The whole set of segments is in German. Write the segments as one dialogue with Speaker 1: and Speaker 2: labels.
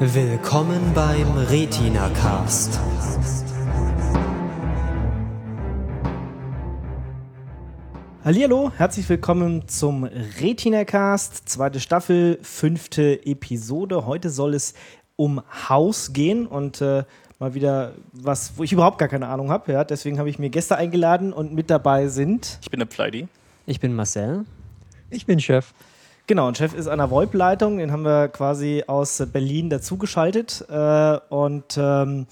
Speaker 1: Willkommen beim Retina Cast.
Speaker 2: Hallihallo, herzlich willkommen zum Retina Cast, zweite Staffel, fünfte Episode. Heute soll es um Haus gehen und äh, mal wieder was, wo ich überhaupt gar keine Ahnung habe. Ja, deswegen habe ich mir Gäste eingeladen und mit dabei sind.
Speaker 3: Ich bin der Pleidi.
Speaker 1: Ich bin Marcel.
Speaker 4: Ich bin Chef.
Speaker 2: Genau, und Chef ist an der VoIP-Leitung, den haben wir quasi aus Berlin dazugeschaltet. Äh, und ähm,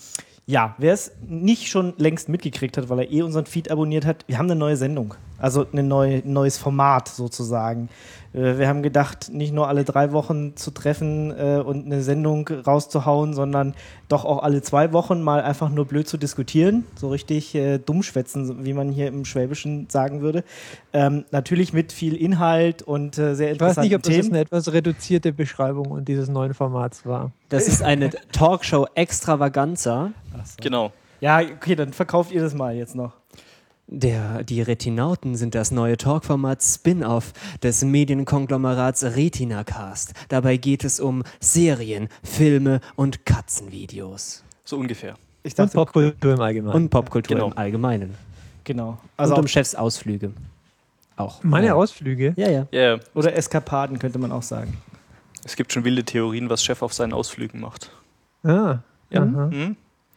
Speaker 2: ja, wer es nicht schon längst mitgekriegt hat, weil er eh unseren Feed abonniert hat, wir haben eine neue Sendung. Also ein neu, neues Format sozusagen. Äh, wir haben gedacht, nicht nur alle drei Wochen zu treffen äh, und eine Sendung rauszuhauen, sondern doch auch alle zwei Wochen mal einfach nur blöd zu diskutieren, so richtig äh, dummschwätzen, wie man hier im Schwäbischen sagen würde. Ähm, natürlich mit viel Inhalt und sehr
Speaker 4: Ich weiß
Speaker 2: interessanten
Speaker 4: nicht, ob das
Speaker 2: Themen.
Speaker 4: eine etwas reduzierte Beschreibung dieses neuen Formats war.
Speaker 1: Das ist eine Talkshow extravaganza.
Speaker 3: Genau.
Speaker 2: Ja, okay, dann verkauft ihr das mal jetzt noch.
Speaker 1: Der, die Retinauten sind das neue Talkformat Spin-off des Medienkonglomerats Retina Cast. Dabei geht es um Serien, Filme und Katzenvideos.
Speaker 3: So ungefähr.
Speaker 2: Ich
Speaker 4: Und
Speaker 2: dachte,
Speaker 4: Popkultur im Allgemeinen.
Speaker 1: Und Popkultur
Speaker 3: Genau.
Speaker 1: im Allgemeinen.
Speaker 2: genau. Also
Speaker 1: und um Chefs Ausflüge. Auch.
Speaker 4: Meine
Speaker 1: ja.
Speaker 4: Ausflüge.
Speaker 1: Ja, ja.
Speaker 3: Ja, yeah.
Speaker 2: oder Eskapaden könnte man auch sagen.
Speaker 3: es gibt schon wilde Theorien, was Chef auf seinen Ausflügen macht.
Speaker 4: Ah,
Speaker 3: Ja.
Speaker 4: aha.
Speaker 3: Hm?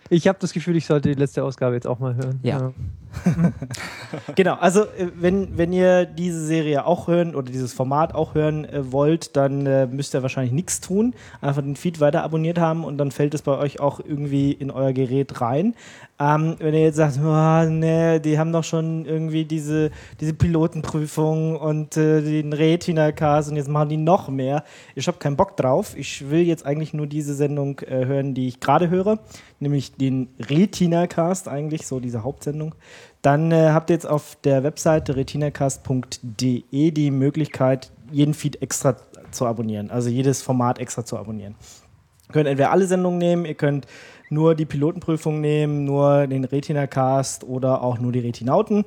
Speaker 4: Ich habe das Gefühl, ich sollte die letzte Ausgabe jetzt auch mal hören.
Speaker 1: Ja.
Speaker 2: Genau, also äh, wenn, wenn ihr diese Serie auch hören oder dieses Format auch hören äh, wollt, dann äh, müsst ihr wahrscheinlich nichts tun. Einfach den Feed weiter abonniert haben und dann fällt es bei euch auch irgendwie in euer Gerät rein. Ähm, wenn ihr jetzt sagt, oh, nee, die haben doch schon irgendwie diese, diese Pilotenprüfung und äh, den Retina-Cast und jetzt machen die noch mehr. Ich habe keinen Bock drauf. Ich will jetzt eigentlich nur diese Sendung äh, hören, die ich gerade höre, nämlich den Retina-Cast eigentlich, so diese Hauptsendung. Dann äh, habt ihr jetzt auf der Webseite retinacast.de die Möglichkeit, jeden Feed extra zu abonnieren, also jedes Format extra zu abonnieren. Ihr könnt entweder alle Sendungen nehmen, ihr könnt nur die Pilotenprüfung nehmen, nur den Retina-Cast oder auch nur die Retinauten.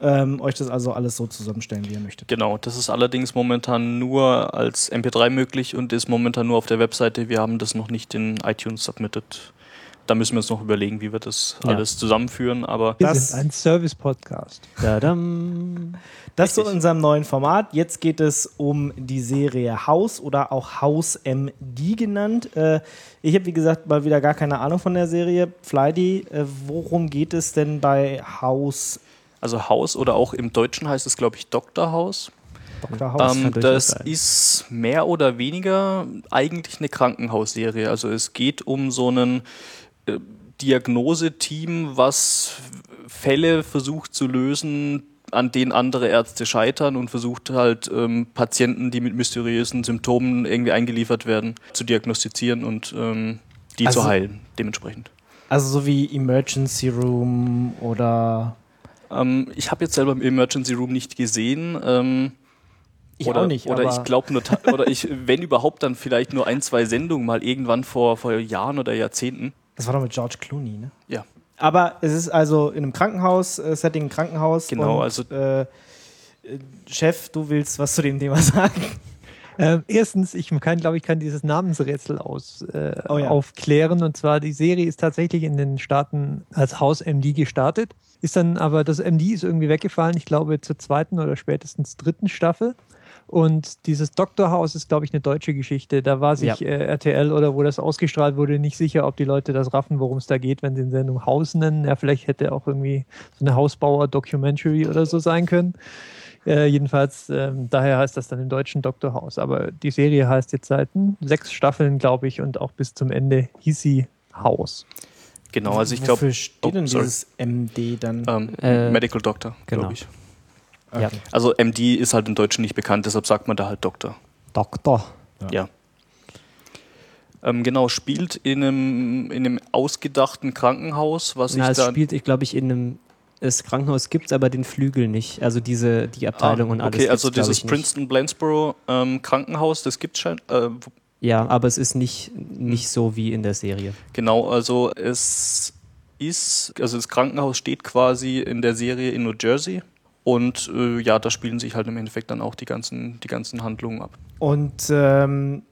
Speaker 2: Ähm, euch das also alles so zusammenstellen, wie ihr möchtet.
Speaker 3: Genau, das ist allerdings momentan nur als MP3 möglich und ist momentan nur auf der Webseite. Wir haben das noch nicht in iTunes submitted. Da müssen wir uns noch überlegen, wie wir das
Speaker 1: Ja.
Speaker 3: alles zusammenführen. Aber
Speaker 4: Wir
Speaker 2: Das-
Speaker 4: sind ein Service-Podcast.
Speaker 2: Das zu
Speaker 3: Richtig.
Speaker 2: unserem neuen Format. Jetzt geht es um die Serie Haus oder auch Haus MD genannt. Äh, ich habe, wie gesagt, mal wieder gar keine Ahnung von der Serie. Fleidy, äh, worum geht es denn bei Haus
Speaker 3: also Haus oder auch im Deutschen heißt es, glaube ich, Doktorhaus.
Speaker 2: Dr. Haus?
Speaker 3: Ähm, das
Speaker 1: sein.
Speaker 3: ist mehr oder weniger eigentlich eine Krankenhausserie. Also es geht um so einen äh, Diagnoseteam, was Fälle versucht zu lösen, an denen andere Ärzte scheitern und versucht halt ähm, Patienten, die mit mysteriösen Symptomen irgendwie eingeliefert werden, zu diagnostizieren und ähm, die
Speaker 2: Also-
Speaker 3: zu heilen dementsprechend.
Speaker 2: Also so wie Emergency Room oder
Speaker 3: Ähm, ich habe jetzt selber im Emergency Room nicht gesehen. Ähm,
Speaker 2: ich
Speaker 3: oder,
Speaker 2: auch nicht.
Speaker 3: Oder ich glaube nur, oder ich, wenn überhaupt, dann vielleicht nur ein, zwei Sendungen mal irgendwann vor, vor Jahren oder Jahrzehnten.
Speaker 2: Das war doch mit George Clooney, ne?
Speaker 3: Ja.
Speaker 2: Aber es ist also in einem Krankenhaus, äh, Setting Krankenhaus.
Speaker 3: Genau,
Speaker 2: und,
Speaker 3: also-
Speaker 2: Äh, äh, Chef, du willst was zu dem Thema sagen?
Speaker 4: Ähm, erstens, ich kann, glaube ich, kann dieses Namensrätsel aus, äh,
Speaker 2: Oh ja.
Speaker 4: aufklären. Und zwar, die Serie ist tatsächlich in den Staaten als Haus MD gestartet. Ist dann aber, das MD ist irgendwie weggefallen, ich glaube, zur zweiten oder spätestens dritten Staffel. Und dieses Doktorhaus ist, glaube ich, eine deutsche Geschichte. Da war sich
Speaker 1: Ja.
Speaker 4: äh, RTL oder wo das ausgestrahlt wurde, nicht sicher, ob die Leute das raffen, worum es da geht, wenn sie in Sendung Haus nennen. Ja, vielleicht hätte auch irgendwie so eine Hausbauer-Documentary oder so sein können. Äh, jedenfalls, ähm, daher heißt das dann im Deutschen Doktorhaus. Aber die Serie heißt jetzt seit hm, sechs Staffeln, glaube ich, und auch bis zum Ende hieß sie Haus.
Speaker 3: Genau, also ich glaube,
Speaker 2: Wofür steht
Speaker 3: oh,
Speaker 2: denn
Speaker 3: sorry.
Speaker 2: dieses MD dann?
Speaker 3: ähm,
Speaker 1: Äh,
Speaker 3: Medical Doctor,
Speaker 1: genau.
Speaker 3: glaube ich.
Speaker 1: Ja.
Speaker 2: Okay.
Speaker 3: Also MD ist halt im Deutschen nicht bekannt, deshalb sagt man da halt Doktor.
Speaker 1: Doktor.
Speaker 3: Ja. Ähm, genau, spielt in einem, in einem ausgedachten Krankenhaus, was
Speaker 1: Na,
Speaker 3: ich
Speaker 1: es spielt, ich glaube ich, in einem. Das Krankenhaus gibt es, aber den Flügel nicht. Also diese, die Abteilung und alles.
Speaker 3: Ah, Okay, also dieses. Princeton Blansboro ähm, Krankenhaus, das gibt es schon. Äh,
Speaker 1: Ja, aber es ist nicht, nicht so wie in der Serie.
Speaker 3: genau, also es ist, also das Krankenhaus steht quasi in der Serie in New Jersey Und äh, ja, da spielen sich halt im Endeffekt dann auch die ganzen, die ganzen Handlungen ab.
Speaker 2: Und ähm,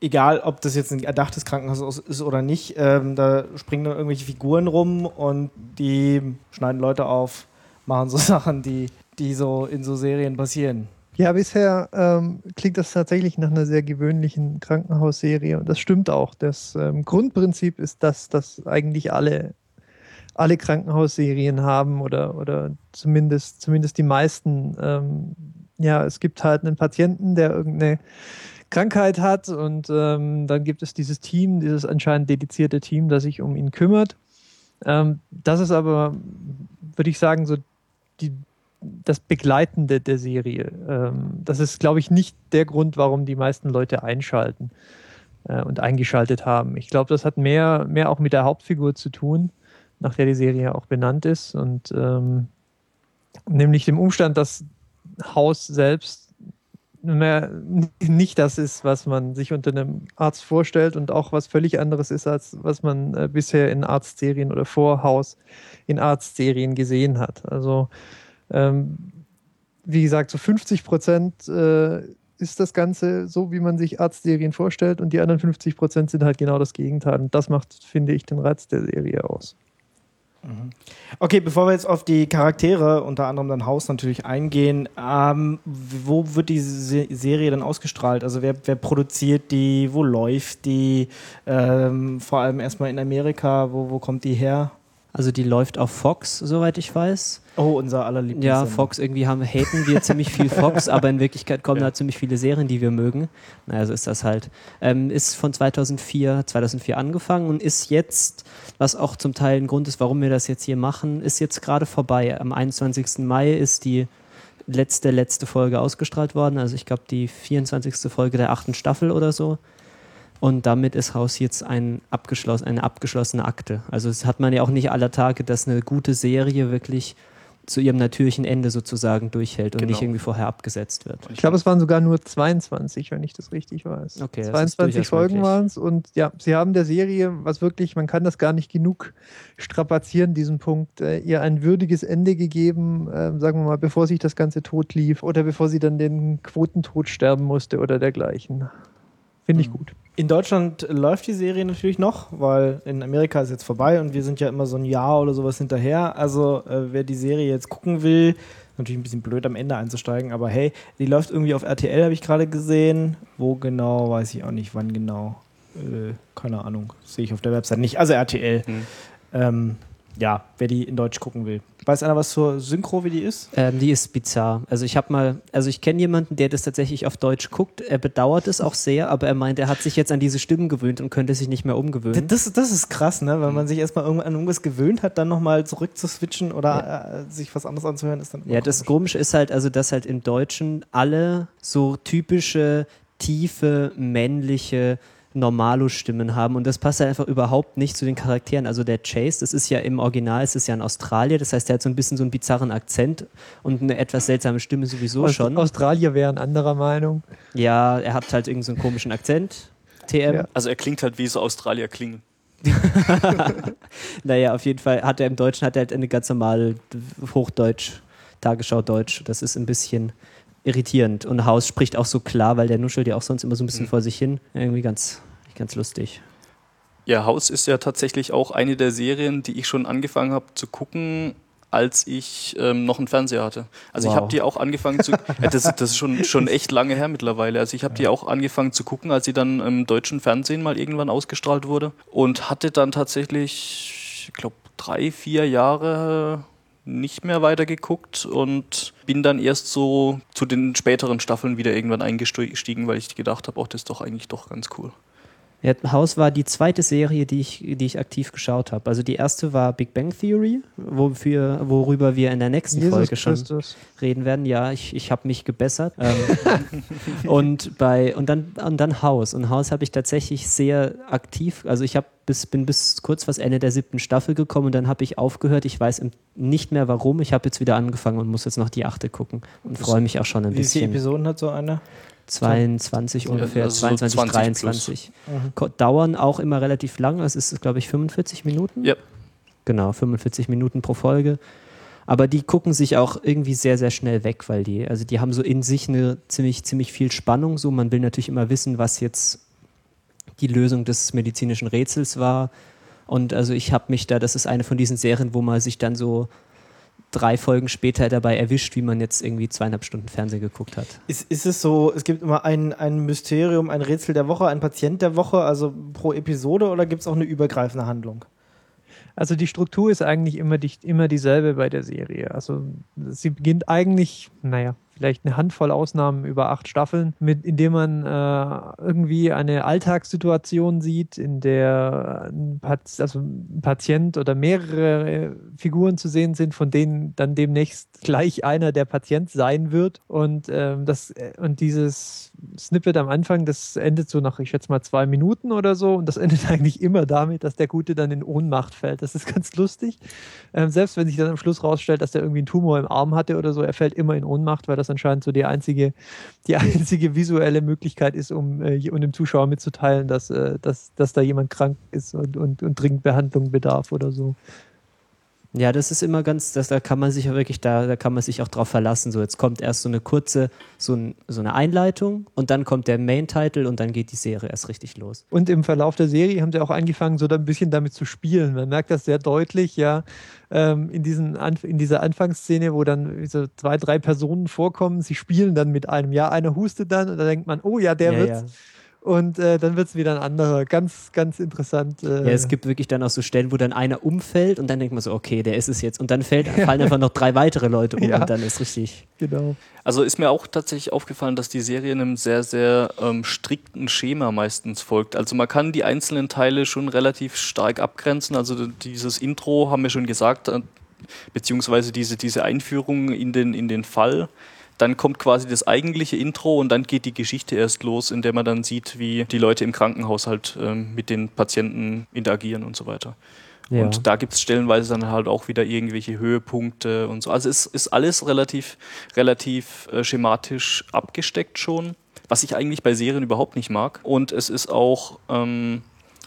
Speaker 2: egal ob das jetzt ein erdachtes Krankenhaus ist oder nicht, ähm, da springen dann irgendwelche Figuren rum und die schneiden Leute auf, machen so Sachen, die, die so in so Serien passieren.
Speaker 4: Ja, bisher ähm, klingt das tatsächlich nach einer sehr gewöhnlichen Krankenhausserie und das stimmt auch. Das ähm, Grundprinzip ist das, dass eigentlich alle, alle Krankenhausserien haben oder, oder zumindest, zumindest die meisten. Ähm, ja, es gibt halt einen Patienten, der irgendeine Krankheit hat und ähm, dann gibt es dieses Team, dieses anscheinend dedizierte Team, das sich um ihn kümmert. Ähm, das ist aber, würde ich sagen, so die das Begleitende der Serie. Ähm, das ist, glaube ich, nicht der Grund, warum die meisten Leute einschalten äh, und eingeschaltet haben. Ich glaube, das hat mehr, mehr auch mit der Hauptfigur zu tun, nach der die Serie auch benannt ist. Und ähm, nämlich dem Umstand, dass Haus selbst mehr, nicht das ist, was man sich unter einem Arzt vorstellt und auch was völlig anderes ist, als was man äh, bisher in Arztserien oder vor Haus in Arztserien gesehen hat. Also ähm, wie gesagt, so 50 Prozent äh, ist das Ganze so, wie man sich Arztserien vorstellt und die anderen 50 Prozent sind halt genau das Gegenteil. Und das macht, finde ich, den Reiz der Serie aus.
Speaker 2: Mhm. Okay, bevor wir jetzt auf die Charaktere, unter anderem dann Haus natürlich eingehen, ähm, wo wird die Serie dann ausgestrahlt? Also wer, wer produziert die, wo läuft die? Ähm, vor allem erstmal in Amerika, wo, wo kommt die her?
Speaker 1: Also die läuft auf Fox, soweit ich weiß.
Speaker 2: Oh, unser aller Lieblings
Speaker 1: Ja, Fox, irgendwie haben, haten wir ziemlich viel Fox, aber in Wirklichkeit kommen ja. da ziemlich viele Serien, die wir mögen. Naja, so ist das halt. Ähm, ist von 2004, 2004 angefangen und ist jetzt, was auch zum Teil ein Grund ist, warum wir das jetzt hier machen, ist jetzt gerade vorbei. Am 21. Mai ist die letzte, letzte Folge ausgestrahlt worden. Also ich glaube die 24. Folge der achten Staffel oder so. Und damit ist Haus jetzt ein abgeschlossen, eine abgeschlossene Akte. Also es hat man ja auch nicht aller Tage, dass eine gute Serie wirklich zu ihrem natürlichen Ende sozusagen durchhält und genau. nicht irgendwie vorher abgesetzt wird.
Speaker 4: Ich glaube, es waren sogar nur 22, wenn ich das richtig weiß.
Speaker 1: Okay,
Speaker 4: 22 Folgen waren es und ja, sie haben der Serie, was wirklich, man kann das gar nicht genug strapazieren, diesen Punkt, äh, ihr ein würdiges Ende gegeben, äh, sagen wir mal, bevor sich das Ganze tot lief oder bevor sie dann den Quotentod sterben musste oder dergleichen. Finde ich mhm. gut.
Speaker 2: In Deutschland läuft die Serie natürlich noch, weil in Amerika ist jetzt vorbei und wir sind ja immer so ein Jahr oder sowas hinterher. Also äh, wer die Serie jetzt gucken will, natürlich ein bisschen blöd am Ende einzusteigen, aber hey, die läuft irgendwie auf RTL, habe ich gerade gesehen. Wo genau, weiß ich auch nicht, wann genau. Äh, keine Ahnung, sehe ich auf der Website nicht. Also RTL. Hm. Ähm, ja, wer die in Deutsch gucken will. Weiß einer was zur Synchro, wie die ist?
Speaker 1: Ähm, die ist bizarr. Also ich habe mal, also ich kenne jemanden, der das tatsächlich auf Deutsch guckt. Er bedauert es auch sehr, aber er meint, er hat sich jetzt an diese Stimmen gewöhnt und könnte sich nicht mehr umgewöhnen.
Speaker 2: Das, das ist krass, ne? Wenn man sich erstmal an irgendwas gewöhnt hat, dann nochmal zurück zu switchen oder ja. äh, sich was anderes anzuhören, ist dann.
Speaker 1: Ja, das Komische ist halt, also dass halt im Deutschen alle so typische, tiefe, männliche Normalo-Stimmen haben und das passt halt einfach überhaupt nicht zu den Charakteren. Also der Chase, das ist ja im Original, es ist ja in Australien, das heißt, der hat so ein bisschen so einen bizarren Akzent und eine etwas seltsame Stimme sowieso Aus schon.
Speaker 4: Australier wären anderer Meinung.
Speaker 1: Ja, er hat halt irgendeinen so komischen Akzent. TM. Ja.
Speaker 3: Also er klingt halt wie so Australier klingen.
Speaker 1: naja, auf jeden Fall hat er im Deutschen hat er halt eine ganz normale Hochdeutsch, Tagesschau Deutsch. Das ist ein bisschen irritierend. Und Haus spricht auch so klar, weil der nuschelt ja auch sonst immer so ein bisschen mhm. vor sich hin. Irgendwie ganz, ganz lustig.
Speaker 3: Ja, Haus ist ja tatsächlich auch eine der Serien, die ich schon angefangen habe zu gucken, als ich ähm, noch einen Fernseher hatte. Also wow. ich habe die auch angefangen zu. ja, das, das, ist schon, schon echt lange her mittlerweile. Also ich habe die auch angefangen zu gucken, als sie dann im deutschen Fernsehen mal irgendwann ausgestrahlt wurde. Und hatte dann tatsächlich, ich glaube, drei, vier Jahre nicht mehr weitergeguckt und bin dann erst so zu den späteren Staffeln wieder irgendwann eingestiegen, weil ich gedacht habe, oh, das ist doch eigentlich doch ganz cool.
Speaker 1: Haus war die zweite Serie, die ich, die ich aktiv geschaut habe. Also die erste war Big Bang Theory, wofür, worüber wir in der nächsten Jesus Folge schon Christus. reden werden. Ja, ich, ich habe mich gebessert. Ähm, und bei und dann und dann Haus. Und Haus habe ich tatsächlich sehr aktiv. Also ich habe bis, bin bis kurz vor Ende der siebten Staffel gekommen und dann habe ich aufgehört. Ich weiß nicht mehr warum. Ich habe jetzt wieder angefangen und muss jetzt noch die achte gucken und freue mich auch schon ein
Speaker 2: Wie
Speaker 1: bisschen.
Speaker 2: Wie viele Episoden hat so eine?
Speaker 1: 22 ja, ungefähr, also 22, so 23. Mhm. Dauern auch immer relativ lang. Es ist, glaube ich, 45 Minuten.
Speaker 3: Ja.
Speaker 1: Genau, 45 Minuten pro Folge. Aber die gucken sich auch irgendwie sehr, sehr schnell weg, weil die, also die haben so in sich eine ziemlich, ziemlich viel Spannung. So, man will natürlich immer wissen, was jetzt die Lösung des medizinischen Rätsels war. Und also ich habe mich da, das ist eine von diesen Serien, wo man sich dann so drei Folgen später dabei erwischt, wie man jetzt irgendwie zweieinhalb Stunden Fernsehen geguckt hat.
Speaker 2: Ist, ist es so, es gibt immer ein, ein Mysterium, ein Rätsel der Woche, ein Patient der Woche, also pro Episode oder gibt es auch eine übergreifende Handlung?
Speaker 4: Also die Struktur ist eigentlich immer, die, immer dieselbe bei der Serie. Also sie beginnt eigentlich, naja, vielleicht eine Handvoll Ausnahmen über acht Staffeln, mit, indem man äh, irgendwie eine Alltagssituation sieht, in der ein, Pat also ein Patient oder mehrere Figuren zu sehen sind, von denen dann demnächst gleich einer der Patient sein wird. Und, ähm, das, äh, und dieses Snippet am Anfang, das endet so nach, ich schätze mal, zwei Minuten oder so. Und das endet eigentlich immer damit, dass der Gute dann in Ohnmacht fällt. Das ist ganz lustig. Ähm, selbst wenn sich dann am Schluss rausstellt, dass der irgendwie einen Tumor im Arm hatte oder so, er fällt immer in Ohnmacht, weil das anscheinend so die einzige, die einzige visuelle Möglichkeit ist, um, äh, um dem Zuschauer mitzuteilen, dass, äh, dass, dass da jemand krank ist und, und, und dringend Behandlung bedarf oder so.
Speaker 1: Ja, das ist immer ganz, das, da kann man sich ja wirklich, da, da kann man sich auch drauf verlassen. So, jetzt kommt erst so eine kurze, so, ein, so eine Einleitung und dann kommt der Main-Title und dann geht die Serie erst richtig los.
Speaker 4: Und im Verlauf der Serie haben sie auch angefangen, so ein bisschen damit zu spielen. Man merkt das sehr deutlich, ja, ähm, in, diesen, in dieser Anfangsszene, wo dann so zwei, drei Personen vorkommen, sie spielen dann mit einem, ja, einer hustet dann und dann denkt man, oh ja, der
Speaker 1: Ja,
Speaker 4: wird's.
Speaker 1: ja.
Speaker 4: Und äh, dann wird es wieder ein anderer. Ganz, ganz interessant. Äh,
Speaker 1: Ja, es gibt wirklich dann auch so Stellen, wo dann einer umfällt und dann denkt man so, okay, der ist es jetzt. Und dann fällt, fallen einfach noch drei weitere Leute um
Speaker 4: Ja.
Speaker 1: und dann ist richtig.
Speaker 4: Genau.
Speaker 3: Also ist mir auch tatsächlich aufgefallen, dass die Serie einem sehr, sehr ähm, strikten Schema meistens folgt. Also man kann die einzelnen Teile schon relativ stark abgrenzen. Also dieses Intro haben wir schon gesagt, äh, beziehungsweise diese, diese Einführung in den, in den Fall. Dann kommt quasi das eigentliche Intro und dann geht die Geschichte erst los, in der man dann sieht, wie die Leute im Krankenhaus halt ähm, mit den Patienten interagieren und so weiter.
Speaker 1: Ja.
Speaker 3: Und da gibt es stellenweise dann halt auch wieder irgendwelche Höhepunkte und so. Also es ist alles relativ, relativ äh, schematisch abgesteckt schon, was ich eigentlich bei Serien überhaupt nicht mag. Und es ist auch ähm,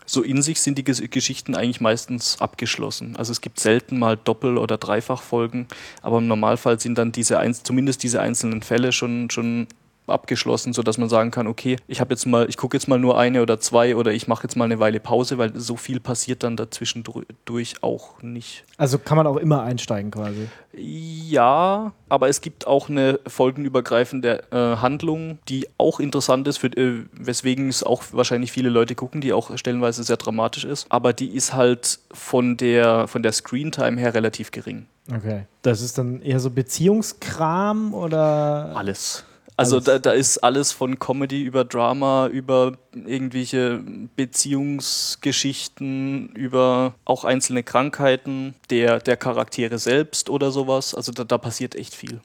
Speaker 3: so in sich sind die Ges Geschichten eigentlich meistens abgeschlossen. Also es gibt selten mal Doppel- oder Dreifachfolgen, aber im Normalfall sind dann diese eins, zumindest diese einzelnen Fälle schon, schon abgeschlossen, sodass man sagen kann, okay, ich habe jetzt mal, ich gucke jetzt mal nur eine oder zwei oder ich mache jetzt mal eine Weile Pause, weil so viel passiert dann dazwischen durch auch nicht.
Speaker 2: Also kann man auch immer einsteigen quasi.
Speaker 3: Ja, aber es gibt auch eine folgenübergreifende äh, Handlung, die auch interessant ist, für, äh, weswegen es auch wahrscheinlich viele Leute gucken, die auch stellenweise sehr dramatisch ist. Aber die ist halt von der, von der Screentime her relativ gering.
Speaker 2: Okay. Das ist dann eher so Beziehungskram oder.
Speaker 3: Alles. Also da, da ist alles von Comedy über Drama, über irgendwelche Beziehungsgeschichten, über auch einzelne Krankheiten der, der Charaktere selbst oder sowas. Also da, da passiert echt viel.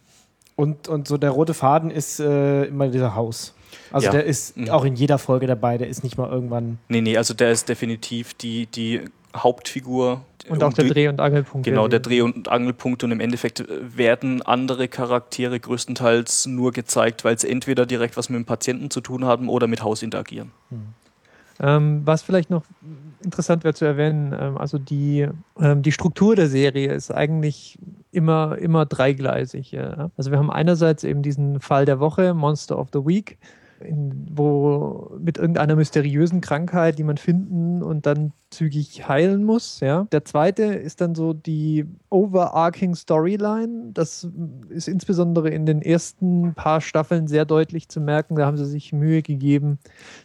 Speaker 2: Und, und so der rote Faden ist äh, immer dieser Haus. Also
Speaker 3: Ja.
Speaker 2: der ist
Speaker 3: Mhm.
Speaker 2: auch in jeder Folge dabei, der ist nicht mal irgendwann.
Speaker 3: Nee, nee, also der ist definitiv die, die Hauptfigur.
Speaker 4: Und auch der Dreh- und Angelpunkt.
Speaker 3: Genau, der. Dreh- und Angelpunkt und im Endeffekt äh, werden andere Charaktere größtenteils nur gezeigt, weil sie entweder direkt was mit dem Patienten zu tun haben oder mit Haus interagieren.
Speaker 4: Ähm, was vielleicht noch interessant wäre zu erwähnen, ähm, also die, ähm, die Struktur der Serie ist eigentlich immer, immer dreigleisig. Ja. Also wir haben einerseits eben diesen Fall der Woche, Monster of the Week, in, wo mit irgendeiner mysteriösen Krankheit, die man finden und dann zügig heilen muss. Ja. Der zweite ist dann so die overarching Storyline. Das ist insbesondere in den ersten paar Staffeln sehr deutlich zu merken. Da haben sie sich Mühe gegeben,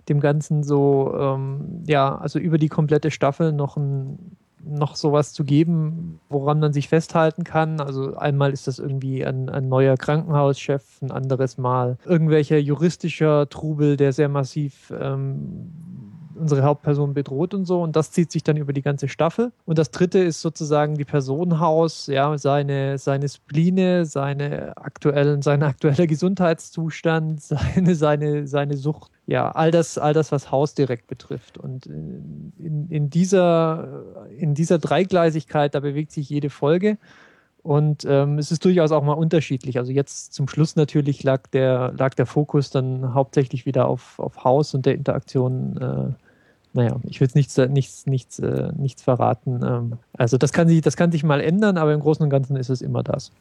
Speaker 4: dem Ganzen so, ähm, ja, also über die komplette Staffel noch ein noch sowas zu geben, woran man sich festhalten kann. Also einmal ist das irgendwie ein, ein neuer Krankenhauschef, ein anderes Mal irgendwelcher juristischer Trubel, der sehr massiv ähm, unsere Hauptperson bedroht und so. Und das zieht sich dann über die ganze Staffel. Und das dritte ist sozusagen die Personenhaus, ja, seine, seine Spline, seine aktuellen, sein aktueller Gesundheitszustand, seine, seine, seine Sucht. Ja, all das, all das, was Haus direkt betrifft. Und in, in, dieser, in dieser Dreigleisigkeit, da bewegt sich jede Folge. Und ähm, es ist durchaus auch mal unterschiedlich. Also jetzt zum Schluss natürlich lag der, lag der Fokus dann hauptsächlich wieder auf, auf Haus und der Interaktion. Äh, naja, ich will jetzt nichts, nichts, nichts, äh, nichts verraten. Ähm, also das kann, sich, das kann sich mal ändern, aber im Großen und Ganzen ist es immer das.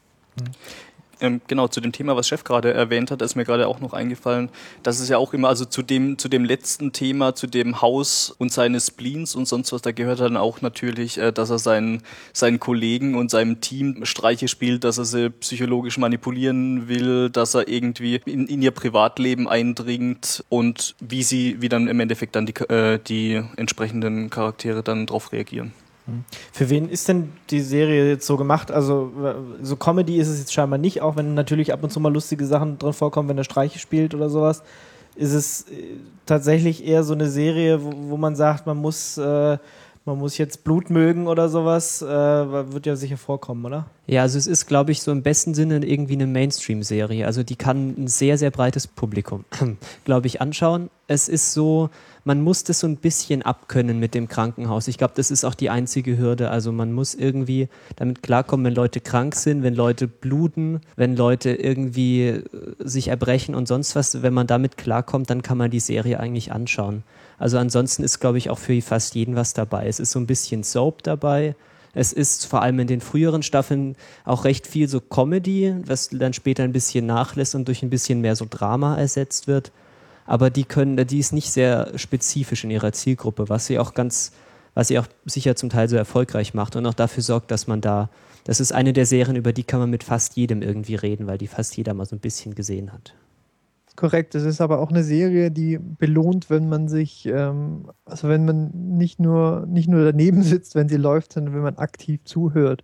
Speaker 3: Ähm, genau, zu dem Thema, was Chef gerade erwähnt hat, ist mir gerade auch noch eingefallen, dass es ja auch immer, also zu dem, zu dem letzten Thema, zu dem Haus und seine Spleens und sonst was, da gehört dann auch natürlich, äh, dass er seinen, seinen Kollegen und seinem Team Streiche spielt, dass er sie psychologisch manipulieren will, dass er irgendwie in, in ihr Privatleben eindringt und wie sie, wie dann im Endeffekt dann die, äh, die entsprechenden Charaktere dann drauf reagieren.
Speaker 2: Für wen ist denn die Serie jetzt so gemacht? Also, so Comedy ist es jetzt scheinbar nicht, auch wenn natürlich ab und zu mal lustige Sachen drin vorkommen, wenn er Streiche spielt oder sowas. Ist es äh, tatsächlich eher so eine Serie, wo, wo man sagt, man muss, äh, man muss jetzt Blut mögen oder sowas? Äh, wird ja sicher vorkommen, oder?
Speaker 1: Ja, also es ist, glaube ich, so im besten Sinne irgendwie eine Mainstream-Serie. Also die kann ein sehr, sehr breites Publikum, glaube ich, anschauen. Es ist so, man muss das so ein bisschen abkönnen mit dem Krankenhaus. Ich glaube, das ist auch die einzige Hürde. Also man muss irgendwie damit klarkommen, wenn Leute krank sind, wenn Leute bluten, wenn Leute irgendwie äh, sich erbrechen und sonst was. Wenn man damit klarkommt, dann kann man die Serie eigentlich anschauen. Also ansonsten ist, glaube ich, auch für fast jeden was dabei. Es ist so ein bisschen Soap dabei. Es ist vor allem in den früheren Staffeln auch recht viel so Comedy, was dann später ein bisschen nachlässt und durch ein bisschen mehr so Drama ersetzt wird aber die können, die ist nicht sehr spezifisch in ihrer Zielgruppe, was sie auch ganz, was sie auch sicher zum Teil so erfolgreich macht und auch dafür sorgt, dass man da, das ist eine der Serien, über die kann man mit fast jedem irgendwie reden, weil die fast jeder mal so ein bisschen gesehen hat.
Speaker 4: Korrekt, es ist aber auch eine Serie, die belohnt, wenn man sich, ähm, also wenn man nicht nur, nicht nur daneben sitzt, wenn sie läuft, sondern wenn man aktiv zuhört.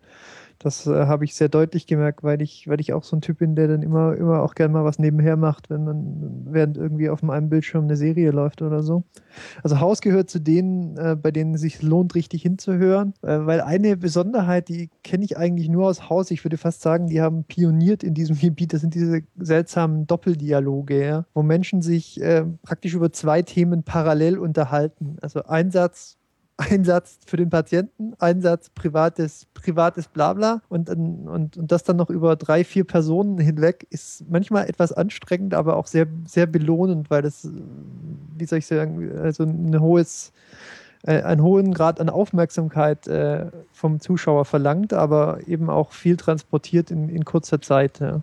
Speaker 4: Das äh, habe ich sehr deutlich gemerkt, weil ich, weil ich auch so ein Typ bin, der dann immer, immer auch gerne mal was nebenher macht, wenn man während irgendwie auf einem Bildschirm eine Serie läuft oder so. Also Haus gehört zu denen, äh, bei denen es sich lohnt, richtig hinzuhören, äh, weil eine Besonderheit, die kenne ich eigentlich nur aus Haus. Ich würde fast sagen, die haben pioniert in diesem Gebiet. Das sind diese seltsamen Doppeldialoge, ja, wo Menschen sich äh, praktisch über zwei Themen parallel unterhalten. Also ein Satz Einsatz für den Patienten, Einsatz privates, privates Blabla und, und, und das dann noch über drei, vier Personen hinweg ist manchmal etwas anstrengend, aber auch sehr, sehr belohnend, weil das, wie soll ich sagen, also ein hohes, äh, einen hohen Grad an Aufmerksamkeit äh, vom Zuschauer verlangt, aber eben auch viel transportiert in, in kurzer Zeit. Ja.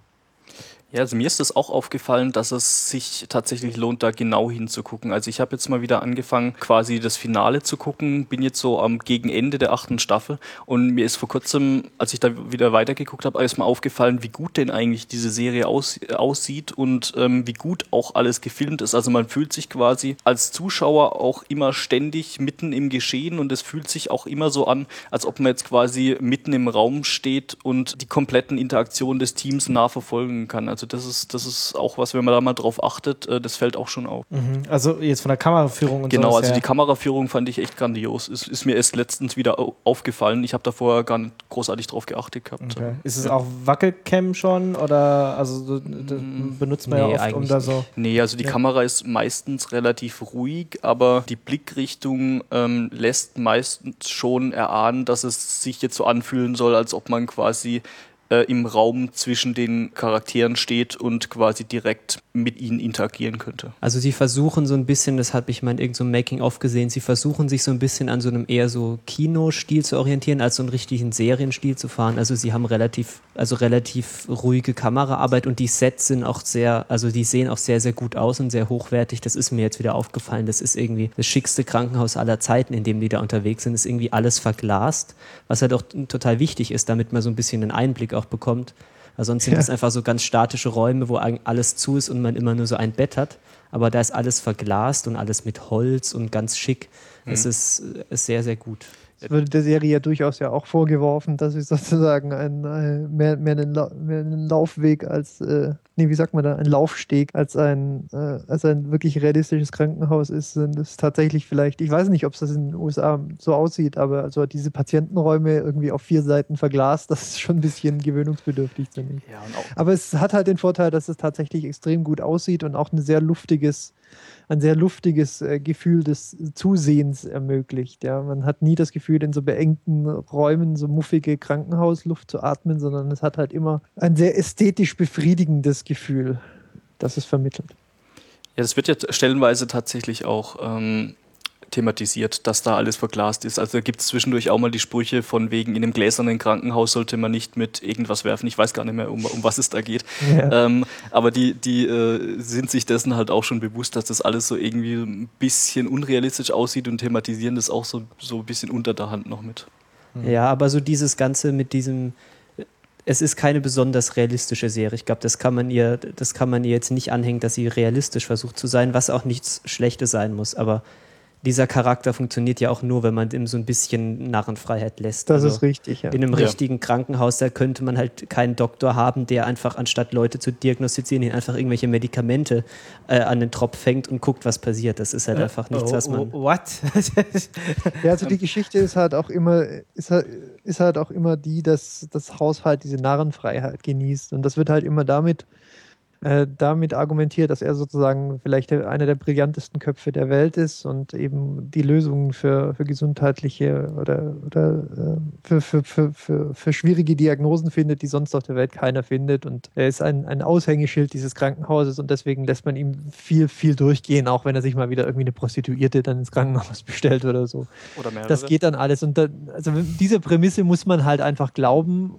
Speaker 3: Ja, also mir ist es auch aufgefallen, dass es sich tatsächlich lohnt, da genau hinzugucken. Also ich habe jetzt mal wieder angefangen, quasi das Finale zu gucken, bin jetzt so am Gegenende der achten Staffel und mir ist vor kurzem, als ich da wieder weitergeguckt habe, erstmal aufgefallen, wie gut denn eigentlich diese Serie aus, aussieht und ähm, wie gut auch alles gefilmt ist. Also man fühlt sich quasi als Zuschauer auch immer ständig mitten im Geschehen und es fühlt sich auch immer so an, als ob man jetzt quasi mitten im Raum steht und die kompletten Interaktionen des Teams nah verfolgen kann. Also das ist, das ist auch was, wenn man da mal drauf achtet, äh, das fällt auch schon auf.
Speaker 2: Mhm. Also jetzt von der Kameraführung und
Speaker 3: so. Genau, also her. die Kameraführung fand ich echt grandios. Ist, ist mir erst letztens wieder aufgefallen. Ich habe da vorher gar nicht großartig drauf geachtet gehabt.
Speaker 2: Okay. Ist es ja. auch Wackelcam schon oder also mm, benutzt man nee, ja oft um da so.
Speaker 3: Nee, also die ja. Kamera ist meistens relativ ruhig, aber die Blickrichtung ähm, lässt meistens schon erahnen, dass es sich jetzt so anfühlen soll, als ob man quasi äh, im Raum zwischen den Charakteren steht und quasi direkt mit ihnen interagieren könnte.
Speaker 1: Also sie versuchen so ein bisschen, das habe ich mal in irgendeinem Making-of gesehen, sie versuchen sich so ein bisschen an so einem eher so Kinostil zu orientieren, als so einen richtigen Serienstil zu fahren. Also sie haben relativ, also relativ ruhige Kameraarbeit und die Sets sind auch sehr, also die sehen auch sehr, sehr gut aus und sehr hochwertig. Das ist mir jetzt wieder aufgefallen. Das ist irgendwie das schickste Krankenhaus aller Zeiten, in dem die da unterwegs sind. Das ist irgendwie alles verglast, was halt auch total wichtig ist, damit man so ein bisschen einen Einblick auch bekommt. Weil sonst sind ja. das einfach so ganz statische Räume, wo alles zu ist und man immer nur so ein Bett hat. Aber da ist alles verglast und alles mit Holz und ganz schick. Es mhm. ist, ist sehr, sehr gut.
Speaker 4: Es wurde der Serie ja durchaus ja auch vorgeworfen, dass sie sozusagen ein, ein, mehr, mehr, einen mehr, einen Laufweg als, äh, nee, wie sagt man da, ein Laufsteg als ein, äh, als ein wirklich realistisches Krankenhaus ist. Sind es tatsächlich vielleicht, ich weiß nicht, ob es das in den USA so aussieht, aber also diese Patientenräume irgendwie auf vier Seiten verglast, das ist schon ein bisschen gewöhnungsbedürftig, finde ich. Ja, aber es hat halt den Vorteil, dass es tatsächlich extrem gut aussieht und auch ein sehr luftiges ein sehr luftiges äh, Gefühl des Zusehens ermöglicht. Ja. Man hat nie das Gefühl, in so beengten Räumen so muffige Krankenhausluft zu atmen, sondern es hat halt immer ein sehr ästhetisch befriedigendes Gefühl, das es vermittelt.
Speaker 3: Ja, das wird ja stellenweise tatsächlich auch ähm, thematisiert, dass da alles verglast ist. Also da gibt es zwischendurch auch mal die Sprüche von wegen, in einem gläsernen Krankenhaus sollte man nicht mit irgendwas werfen. Ich weiß gar nicht mehr, um, um was es da geht. Ja. Ähm, aber die, die äh, sind sich dessen halt auch schon bewusst, dass das alles so irgendwie ein bisschen unrealistisch aussieht und thematisieren das auch so, so ein bisschen unter der Hand noch mit.
Speaker 1: Ja, aber so dieses Ganze mit diesem es ist keine besonders realistische Serie. Ich glaube, das kann man ihr, das kann man ihr jetzt nicht anhängen, dass sie realistisch versucht zu sein, was auch nichts Schlechtes sein muss. Aber dieser Charakter funktioniert ja auch nur, wenn man ihm so ein bisschen Narrenfreiheit lässt.
Speaker 4: Das also ist richtig, ja.
Speaker 1: In einem ja. richtigen Krankenhaus, da könnte man halt keinen Doktor haben, der einfach anstatt Leute zu diagnostizieren, ihnen einfach irgendwelche Medikamente äh, an den Tropf fängt und guckt, was passiert. Das ist halt äh, einfach nichts, was man.
Speaker 2: Oh, what?
Speaker 4: ja, also die Geschichte ist halt auch immer, ist halt, ist halt auch immer die, dass das Haus halt diese Narrenfreiheit genießt. Und das wird halt immer damit äh, damit argumentiert, dass er sozusagen vielleicht einer der brillantesten Köpfe der Welt ist und eben die Lösungen für, für gesundheitliche oder, oder äh, für, für, für, für, für schwierige Diagnosen findet, die sonst auf der Welt keiner findet. Und er ist ein, ein Aushängeschild dieses Krankenhauses und deswegen lässt man ihm viel, viel durchgehen, auch wenn er sich mal wieder irgendwie eine Prostituierte dann ins Krankenhaus bestellt oder so. Oder mehrere. Das geht dann alles. Und dann, also diese Prämisse muss man halt einfach glauben,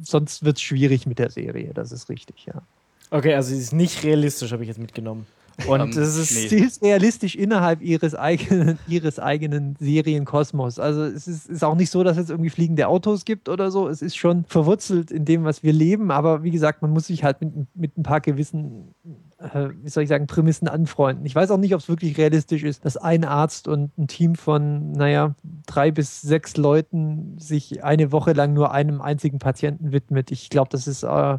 Speaker 4: sonst wird es schwierig mit der Serie. Das ist richtig, ja.
Speaker 2: Okay, also sie ist nicht realistisch, habe ich jetzt mitgenommen.
Speaker 4: Und um, das ist, nee. sie ist realistisch innerhalb ihres eigenen, ihres eigenen Serienkosmos. Also es ist, ist, auch nicht so, dass es irgendwie fliegende Autos gibt oder so. Es ist schon verwurzelt in dem, was wir leben. Aber wie gesagt, man muss sich halt mit, mit ein paar gewissen äh, wie soll ich sagen, Prämissen anfreunden. Ich weiß auch nicht, ob es wirklich realistisch ist, dass ein Arzt und ein Team von, naja, drei bis sechs Leuten sich eine Woche lang nur einem einzigen Patienten widmet. Ich glaube, das ist, äh,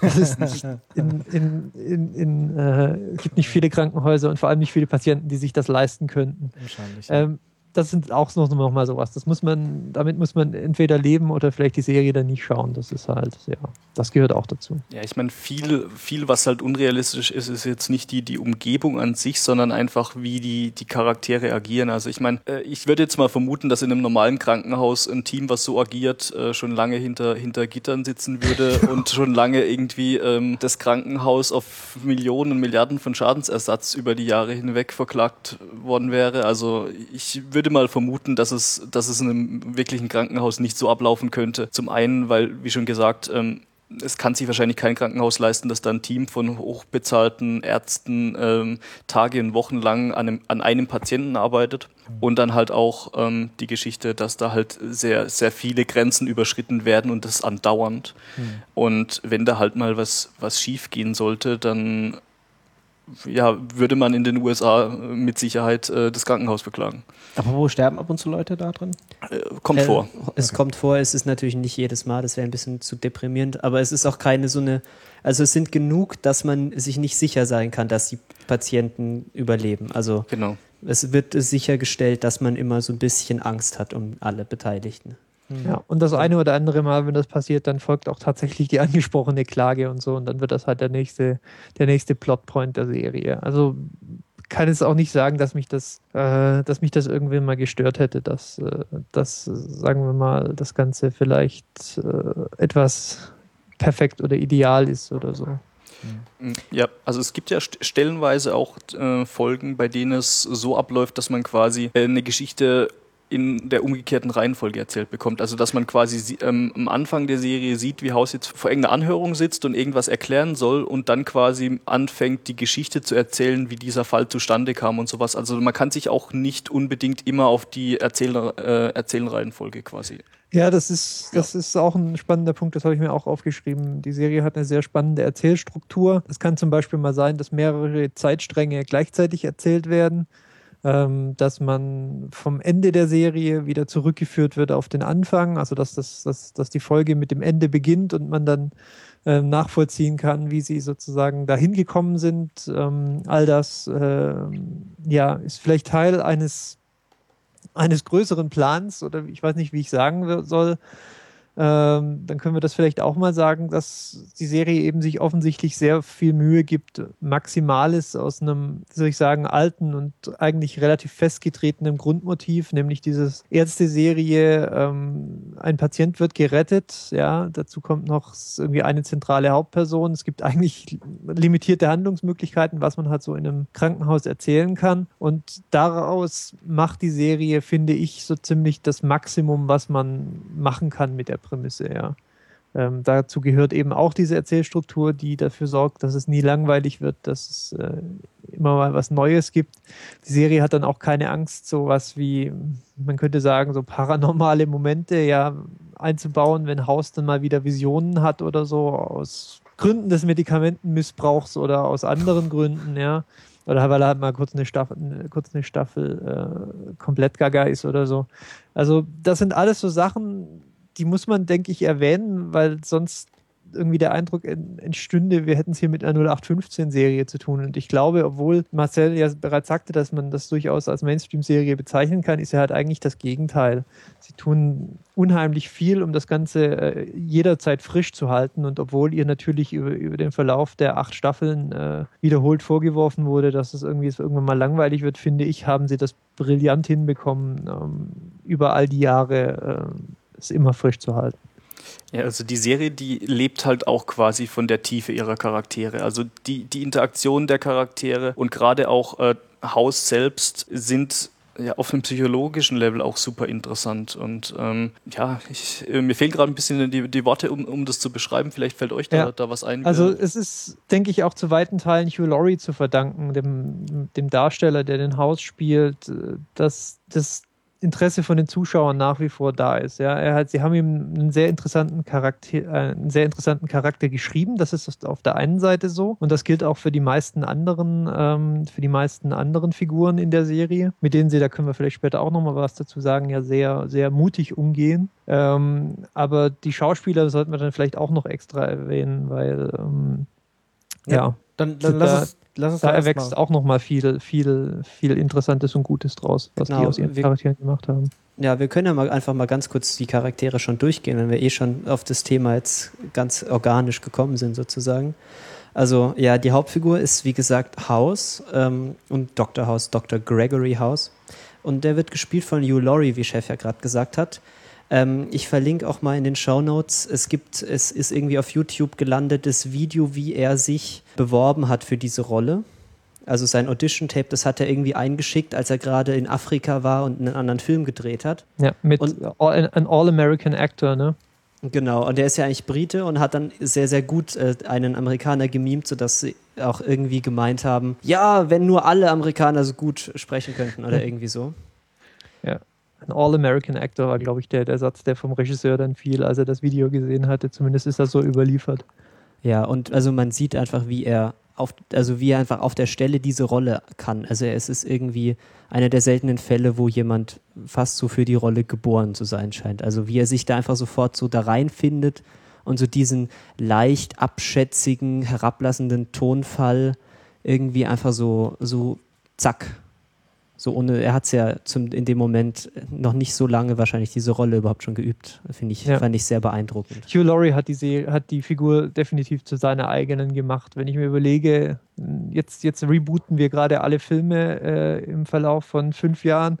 Speaker 4: das ist nicht in, in, in, in äh, gibt nicht viele Krankenhäuser und vor allem nicht viele Patienten, die sich das leisten könnten. Wahrscheinlich. Ähm, das sind auch noch, noch mal sowas. Das muss man, damit muss man entweder leben oder vielleicht die Serie dann nicht schauen. Das ist halt, ja, das gehört auch dazu.
Speaker 3: Ja, ich meine, viel, viel, was halt unrealistisch ist, ist jetzt nicht die, die Umgebung an sich, sondern einfach, wie die, die Charaktere agieren. Also ich meine, äh, ich würde jetzt mal vermuten, dass in einem normalen Krankenhaus ein Team, was so agiert, äh, schon lange hinter, hinter Gittern sitzen würde und schon lange irgendwie ähm, das Krankenhaus auf Millionen, Milliarden von Schadensersatz über die Jahre hinweg verklagt worden wäre. Also ich würde würde mal vermuten, dass es, dass es in einem wirklichen Krankenhaus nicht so ablaufen könnte. Zum einen, weil, wie schon gesagt, ähm, es kann sich wahrscheinlich kein Krankenhaus leisten, dass da ein Team von hochbezahlten Ärzten ähm, Tage und Wochen lang an einem, an einem Patienten arbeitet. Und dann halt auch ähm, die Geschichte, dass da halt sehr, sehr viele Grenzen überschritten werden und das andauernd. Mhm. Und wenn da halt mal was, was schief gehen sollte, dann ja, würde man in den USA mit Sicherheit äh, das Krankenhaus beklagen.
Speaker 2: Aber wo sterben ab und zu Leute da drin?
Speaker 3: Äh, kommt äh, vor.
Speaker 1: Es okay. kommt vor, es ist natürlich nicht jedes Mal, das wäre ein bisschen zu deprimierend, aber es ist auch keine so eine, also es sind genug, dass man sich nicht sicher sein kann, dass die Patienten überleben. Also
Speaker 3: genau.
Speaker 1: es wird sichergestellt, dass man immer so ein bisschen Angst hat um alle Beteiligten.
Speaker 4: Ja, und das eine oder andere Mal, wenn das passiert, dann folgt auch tatsächlich die angesprochene Klage und so und dann wird das halt der nächste, der nächste Plotpoint der Serie. Also kann es auch nicht sagen, dass mich das, äh, dass mich das irgendwie mal gestört hätte, dass, äh, dass, sagen wir mal, das Ganze vielleicht äh, etwas perfekt oder ideal ist oder so.
Speaker 3: Ja, also es gibt ja stellenweise auch äh, Folgen, bei denen es so abläuft, dass man quasi äh, eine Geschichte in der umgekehrten Reihenfolge erzählt bekommt. Also dass man quasi ähm, am Anfang der Serie sieht, wie Haus jetzt vor irgendeiner Anhörung sitzt und irgendwas erklären soll und dann quasi anfängt, die Geschichte zu erzählen, wie dieser Fall zustande kam und sowas. Also man kann sich auch nicht unbedingt immer auf die Erzähl äh, Erzählreihenfolge quasi.
Speaker 4: Ja, das ist, das ja. ist auch ein spannender Punkt, das habe ich mir auch aufgeschrieben. Die Serie hat eine sehr spannende Erzählstruktur. Es kann zum Beispiel mal sein, dass mehrere Zeitstränge gleichzeitig erzählt werden ähm, dass man vom Ende der Serie wieder zurückgeführt wird auf den Anfang, also dass, das, dass, dass die Folge mit dem Ende beginnt und man dann äh, nachvollziehen kann, wie sie sozusagen dahin gekommen sind. Ähm, all das äh, ja, ist vielleicht Teil eines, eines größeren Plans oder ich weiß nicht, wie ich sagen soll. Ähm, dann können wir das vielleicht auch mal sagen, dass die Serie eben sich offensichtlich sehr viel Mühe gibt, Maximales aus einem, wie soll ich sagen, alten und eigentlich relativ festgetretenen Grundmotiv, nämlich dieses Ärzte-Serie, ähm, ein Patient wird gerettet, ja, dazu kommt noch irgendwie eine zentrale Hauptperson. Es gibt eigentlich limitierte Handlungsmöglichkeiten, was man halt so in einem Krankenhaus erzählen kann. Und daraus macht die Serie, finde ich, so ziemlich das Maximum, was man machen kann mit der Prämisse, ja. Ähm, dazu gehört eben auch diese Erzählstruktur, die dafür sorgt, dass es nie langweilig wird, dass es äh, immer mal was Neues gibt. Die Serie hat dann auch keine Angst, so was wie, man könnte sagen, so paranormale Momente ja einzubauen, wenn Haus dann mal wieder Visionen hat oder so, aus Gründen des Medikamentenmissbrauchs oder aus anderen Gründen, ja. Oder weil er halt mal kurz eine Staffel, kurz eine Staffel äh, komplett gaga ist oder so. Also, das sind alles so Sachen, die muss man, denke ich, erwähnen, weil sonst irgendwie der Eindruck entstünde, wir hätten es hier mit einer 0815-Serie zu tun. Und ich glaube, obwohl Marcel ja bereits sagte, dass man das durchaus als Mainstream-Serie bezeichnen kann, ist ja halt eigentlich das Gegenteil. Sie tun unheimlich viel, um das Ganze äh, jederzeit frisch zu halten. Und obwohl ihr natürlich über, über den Verlauf der acht Staffeln äh, wiederholt vorgeworfen wurde, dass es irgendwie irgendwann mal langweilig wird, finde ich, haben sie das brillant hinbekommen, ähm, über all die Jahre äh, es immer frisch zu halten.
Speaker 3: Ja, also die Serie, die lebt halt auch quasi von der Tiefe ihrer Charaktere. Also die, die Interaktion der Charaktere und gerade auch äh, Haus selbst sind ja, auf einem psychologischen Level auch super interessant. Und ähm, ja, ich, äh, mir fehlen gerade ein bisschen die, die Worte, um, um das zu beschreiben. Vielleicht fällt euch da, ja. da was ein.
Speaker 4: Also es ist, denke ich, auch zu weiten Teilen Hugh Laurie zu verdanken, dem, dem Darsteller, der den Haus spielt, äh, dass das Interesse von den Zuschauern nach wie vor da ist. Ja, er hat, sie haben ihm einen sehr interessanten Charakter, äh, einen sehr interessanten Charakter geschrieben. Das ist auf der einen Seite so und das gilt auch für die meisten anderen, ähm, für die meisten anderen Figuren in der Serie, mit denen sie, da können wir vielleicht später auch noch mal was dazu sagen, ja sehr, sehr mutig umgehen. Ähm, aber die Schauspieler sollten wir dann vielleicht auch noch extra erwähnen, weil ähm, ja, ja.
Speaker 2: Dann, dann lass, uns, lass uns
Speaker 4: da erwächst auch noch mal viel, viel, viel Interessantes und Gutes draus, was genau. die aus ihren wir, Charakteren gemacht haben.
Speaker 1: Ja, wir können ja mal einfach mal ganz kurz die Charaktere schon durchgehen, wenn wir eh schon auf das Thema jetzt ganz organisch gekommen sind, sozusagen. Also, ja, die Hauptfigur ist, wie gesagt, House ähm, und Dr. House, Dr. Gregory House. Und der wird gespielt von Hugh Laurie, wie Chef ja gerade gesagt hat. Ähm, ich verlinke auch mal in den Show Notes. Es gibt, es ist irgendwie auf YouTube gelandet, das Video, wie er sich beworben hat für diese Rolle. Also sein Audition-Tape, das hat er irgendwie eingeschickt, als er gerade in Afrika war und einen anderen Film gedreht hat.
Speaker 4: Ja, mit und, ein All-American Actor, ne?
Speaker 1: Genau, und der ist ja eigentlich Brite und hat dann sehr, sehr gut äh, einen Amerikaner gemimt, sodass sie auch irgendwie gemeint haben, ja, wenn nur alle Amerikaner so gut sprechen könnten oder irgendwie so.
Speaker 4: Ein All-American Actor war, glaube ich, der, der Satz, der vom Regisseur dann fiel, als er das Video gesehen hatte. Zumindest ist das so überliefert.
Speaker 1: Ja, und also man sieht einfach, wie er auf, also wie er einfach auf der Stelle diese Rolle kann. Also es ist irgendwie einer der seltenen Fälle, wo jemand fast so für die Rolle geboren zu sein scheint. Also wie er sich da einfach sofort so da reinfindet und so diesen leicht abschätzigen, herablassenden Tonfall irgendwie einfach so, so zack so ohne, er hat es ja zum, in dem Moment noch nicht so lange wahrscheinlich diese Rolle überhaupt schon geübt. Finde ich, ja. fand ich sehr beeindruckend.
Speaker 4: Hugh Laurie hat die, hat die Figur definitiv zu seiner eigenen gemacht. Wenn ich mir überlege, jetzt, jetzt rebooten wir gerade alle Filme äh, im Verlauf von fünf Jahren.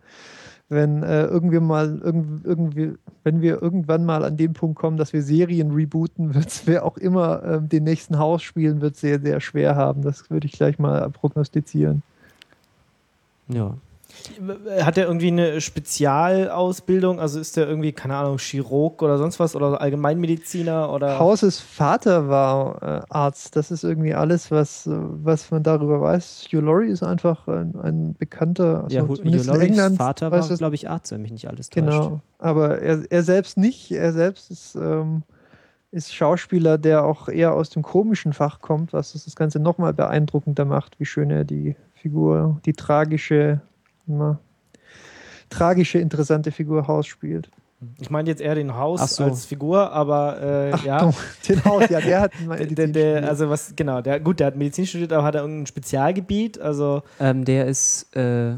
Speaker 4: Wenn äh, irgendwie mal irgend, irgendwie, wenn wir irgendwann mal an den Punkt kommen, dass wir Serien rebooten, wird es wer auch immer äh, den nächsten Haus spielen, wird sehr, sehr schwer haben. Das würde ich gleich mal prognostizieren.
Speaker 2: Ja, hat er irgendwie eine Spezialausbildung? Also ist er irgendwie, keine Ahnung, Chirurg oder sonst was oder Allgemeinmediziner oder?
Speaker 4: Hauses Vater war äh, Arzt. Das ist irgendwie alles, was, was man darüber weiß. Hugh Laurie ist einfach ein, ein bekannter.
Speaker 1: Also ja, Hugh Lauries Vater war, glaube ich, Arzt, wenn mich nicht alles
Speaker 4: täuscht. Genau, aber er, er selbst nicht. Er selbst ist. Ähm, ist Schauspieler, der auch eher aus dem komischen Fach kommt, was das Ganze nochmal beeindruckender macht, wie schön er die Figur, die tragische immer tragische, interessante Figur Haus spielt.
Speaker 2: Ich meine jetzt eher den Haus so. als Figur, aber äh, Ach, ja.
Speaker 4: Den Haus, ja, der hat
Speaker 2: der, der, also was, genau, der, gut, der hat Medizin studiert, aber hat er irgendein Spezialgebiet? Also
Speaker 1: ähm, der ist, äh,